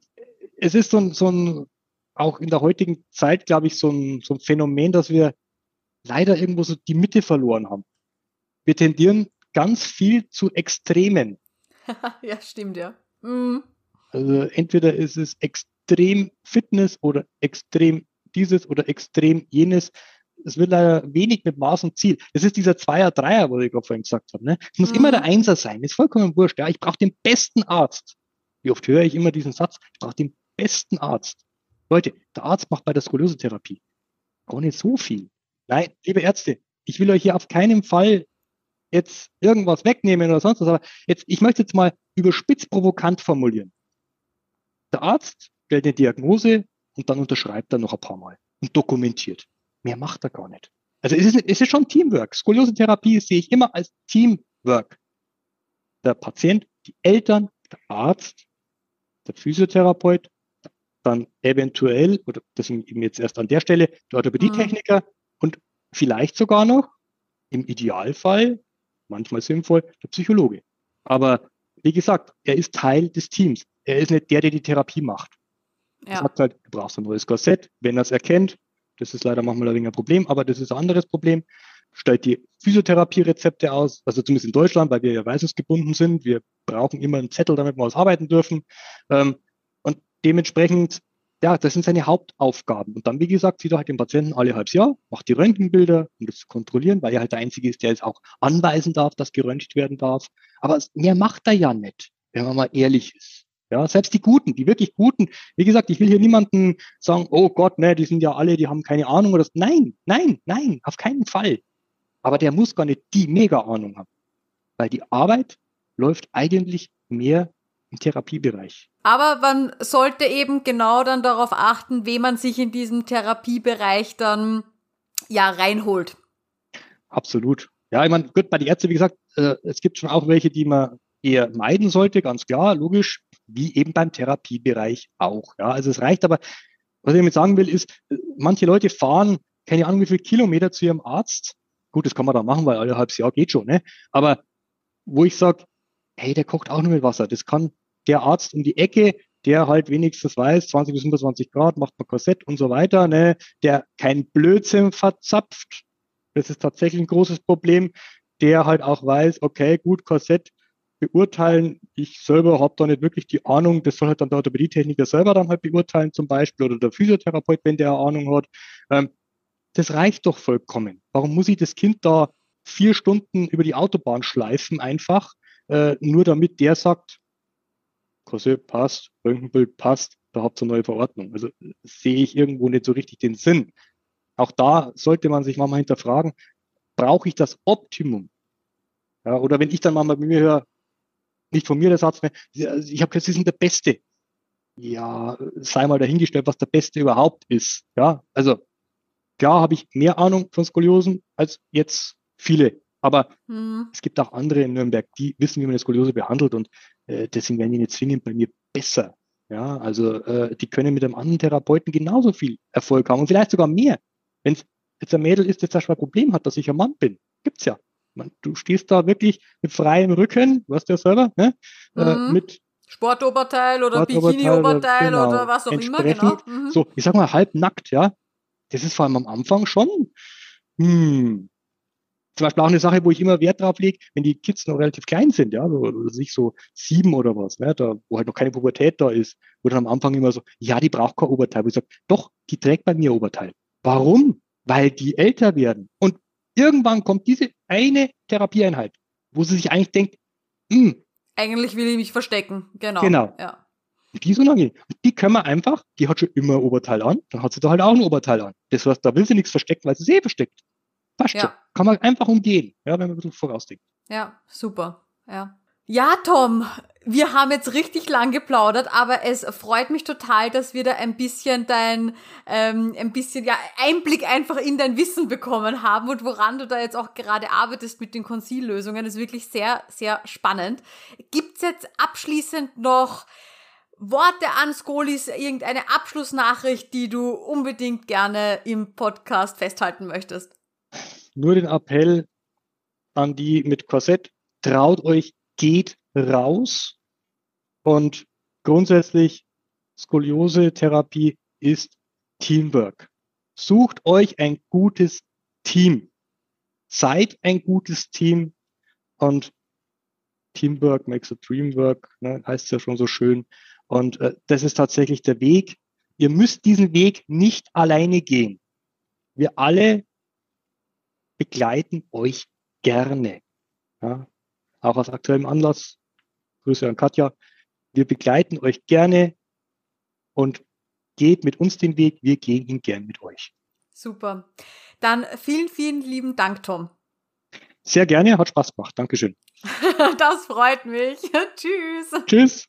es ist so ein, so ein, auch in der heutigen Zeit, glaube ich, so ein, so ein Phänomen, dass wir leider irgendwo so die Mitte verloren haben. Wir tendieren ganz viel zu Extremen. ja, stimmt, ja. Mhm. Also entweder ist es extrem Fitness oder extrem dieses oder extrem jenes. Es wird leider wenig mit Maß und Ziel. Das ist dieser Zweier, Dreier, was ich gerade vorhin gesagt habe. Ne? Es muss mhm. immer der Einser sein. Ist vollkommen wurscht. Ja, ich brauche den besten Arzt. Wie oft höre ich immer diesen Satz? Ich brauche den besten Arzt. Leute, der Arzt macht bei der Skoliose-Therapie auch nicht so viel. Nein, liebe Ärzte, ich will euch hier auf keinen Fall jetzt irgendwas wegnehmen oder sonst was, aber jetzt, ich möchte jetzt mal überspitzt provokant formulieren. Der Arzt stellt eine Diagnose und dann unterschreibt er noch ein paar Mal und dokumentiert. Mehr macht er gar nicht. Also es ist, es ist schon Teamwork. Skoliosentherapie sehe ich immer als Teamwork. Der Patient, die Eltern, der Arzt, der Physiotherapeut, dann eventuell, oder deswegen eben jetzt erst an der Stelle, der Orthopädietechniker mhm. und vielleicht sogar noch, im Idealfall, manchmal sinnvoll, der Psychologe. Aber wie gesagt, er ist Teil des Teams. Er ist nicht der, der die Therapie macht. Ja. Er sagt halt, du brauchst ein neues Korsett, wenn er es erkennt. Das ist leider manchmal ein wenig ein Problem, aber das ist ein anderes Problem. Stellt die Physiotherapie-Rezepte aus, also zumindest in Deutschland, weil wir ja weisungsgebunden sind. Wir brauchen immer einen Zettel, damit wir was arbeiten dürfen. Ähm, und dementsprechend, ja, das sind seine Hauptaufgaben. Und dann, wie gesagt, sieht er halt den Patienten alle halbes Jahr, macht die Röntgenbilder, um das zu kontrollieren, weil er halt der Einzige ist, der es auch anweisen darf, dass geröntgt werden darf. Aber mehr macht er ja nicht, wenn man mal ehrlich ist. Ja, selbst die Guten, die wirklich Guten. Wie gesagt, ich will hier niemanden sagen, oh Gott, ne, die sind ja alle, die haben keine Ahnung oder so. Nein, nein, nein, auf keinen Fall. Aber der muss gar nicht die mega Ahnung haben. Weil die Arbeit läuft eigentlich mehr im Therapiebereich. Aber man sollte eben genau dann darauf achten, wem man sich in diesem Therapiebereich dann ja reinholt. Absolut. Ja, ich meine, gut, bei den Ärzten, wie gesagt, äh, es gibt schon auch welche, die man eher meiden sollte, ganz klar, logisch, wie eben beim Therapiebereich auch. Ja, also es reicht aber, was ich damit sagen will, ist, manche Leute fahren keine Ahnung wie viele Kilometer zu ihrem Arzt. Gut, das kann man da machen, weil alle halbes Jahr geht schon, ne? Aber wo ich sage, hey, der kocht auch nur mit Wasser. Das kann der Arzt um die Ecke, der halt wenigstens weiß, 20 bis 25 Grad, macht man Korsett und so weiter, ne? der kein Blödsinn verzapft. Das ist tatsächlich ein großes Problem. Der halt auch weiß, okay, gut, Korsett beurteilen. Ich selber habe da nicht wirklich die Ahnung. Das soll halt dann der Orthopädietechniker selber dann halt beurteilen zum Beispiel oder der Physiotherapeut, wenn der Ahnung hat. Ähm, das reicht doch vollkommen. Warum muss ich das Kind da vier Stunden über die Autobahn schleifen einfach, äh, nur damit der sagt, Korsett passt, Röntgenbild passt, da habt ihr eine neue Verordnung. Also sehe ich irgendwo nicht so richtig den Sinn. Auch da sollte man sich mal hinterfragen, brauche ich das Optimum? Ja, oder wenn ich dann mal bei mir höre, nicht von mir der Satz, mehr, ich habe gesagt, Sie sind der Beste. Ja, sei mal dahingestellt, was der Beste überhaupt ist. Ja, also klar habe ich mehr Ahnung von Skoliosen als jetzt viele. Aber mhm. es gibt auch andere in Nürnberg, die wissen, wie man eine Skoliose behandelt und äh, deswegen werden die nicht zwingend bei mir besser. Ja, also äh, die können mit einem anderen Therapeuten genauso viel Erfolg haben und vielleicht sogar mehr. Wenn es jetzt ein Mädel ist, das zum Beispiel ein Problem hat, dass ich ein Mann bin, gibt's ja. Man, du stehst da wirklich mit freiem Rücken, du weißt ja selber, ne? Äh, mhm. Äh, mit Sportoberteil oder Bikini-Oberteil oder, genau, oder, was auch immer, genau. Mhm. So, ich sag mal, halb nackt, ja. Das ist vor allem am Anfang schon, hm, zum Beispiel auch eine Sache, wo ich immer Wert drauf lege, wenn die Kids noch relativ klein sind, ja, so, sich so sieben oder was, ne, da, wo halt noch keine Pubertät da ist, wo dann am Anfang immer so, ja, die braucht kein Oberteil. Wo ich sage, doch, die trägt bei mir Oberteil. Warum? Weil die älter werden. Und irgendwann kommt diese eine Therapieeinheit, wo sie sich eigentlich denkt, hm, eigentlich will ich mich verstecken. Genau. Genau. Ja. Die ist unangenehm. Die können wir einfach, die hat schon immer ein Oberteil an, dann hat sie da halt auch ein Oberteil an. Das heißt, da will sie nichts verstecken, weil sie es eh versteckt. Passt ja. schon. Kann man einfach umgehen, ja, wenn man bisschen vorausdenkt. Ja, super. Ja. Ja, Tom, wir haben jetzt richtig lang geplaudert, aber es freut mich total, dass wir da ein bisschen dein, ähm, ein bisschen ja Einblick einfach in dein Wissen bekommen haben und woran du da jetzt auch gerade arbeitest mit den Konzillösungen. Das ist wirklich sehr, sehr spannend. Gibt's jetzt abschließend noch Worte an Skolis, irgendeine Abschlussnachricht, die du unbedingt gerne im Podcast festhalten möchtest? Nur den Appell an die mit Korsett, traut euch, geht raus und grundsätzlich Skoliose-Therapie ist Teamwork. Sucht euch ein gutes Team. Seid ein gutes Team und Teamwork makes a dream work, ne, heißt ja schon so schön. Und äh, das ist tatsächlich der Weg. Ihr müsst diesen Weg nicht alleine gehen. Wir alle begleiten euch gerne. Ja, auch aus aktuellem Anlass. Grüße an Katja. Wir begleiten euch gerne und geht mit uns den Weg. Wir gehen ihn gern mit euch. Super. Dann vielen, vielen lieben Dank, Tom. Sehr gerne, hat Spaß gemacht. Dankeschön. das freut mich. Tschüss. Tschüss.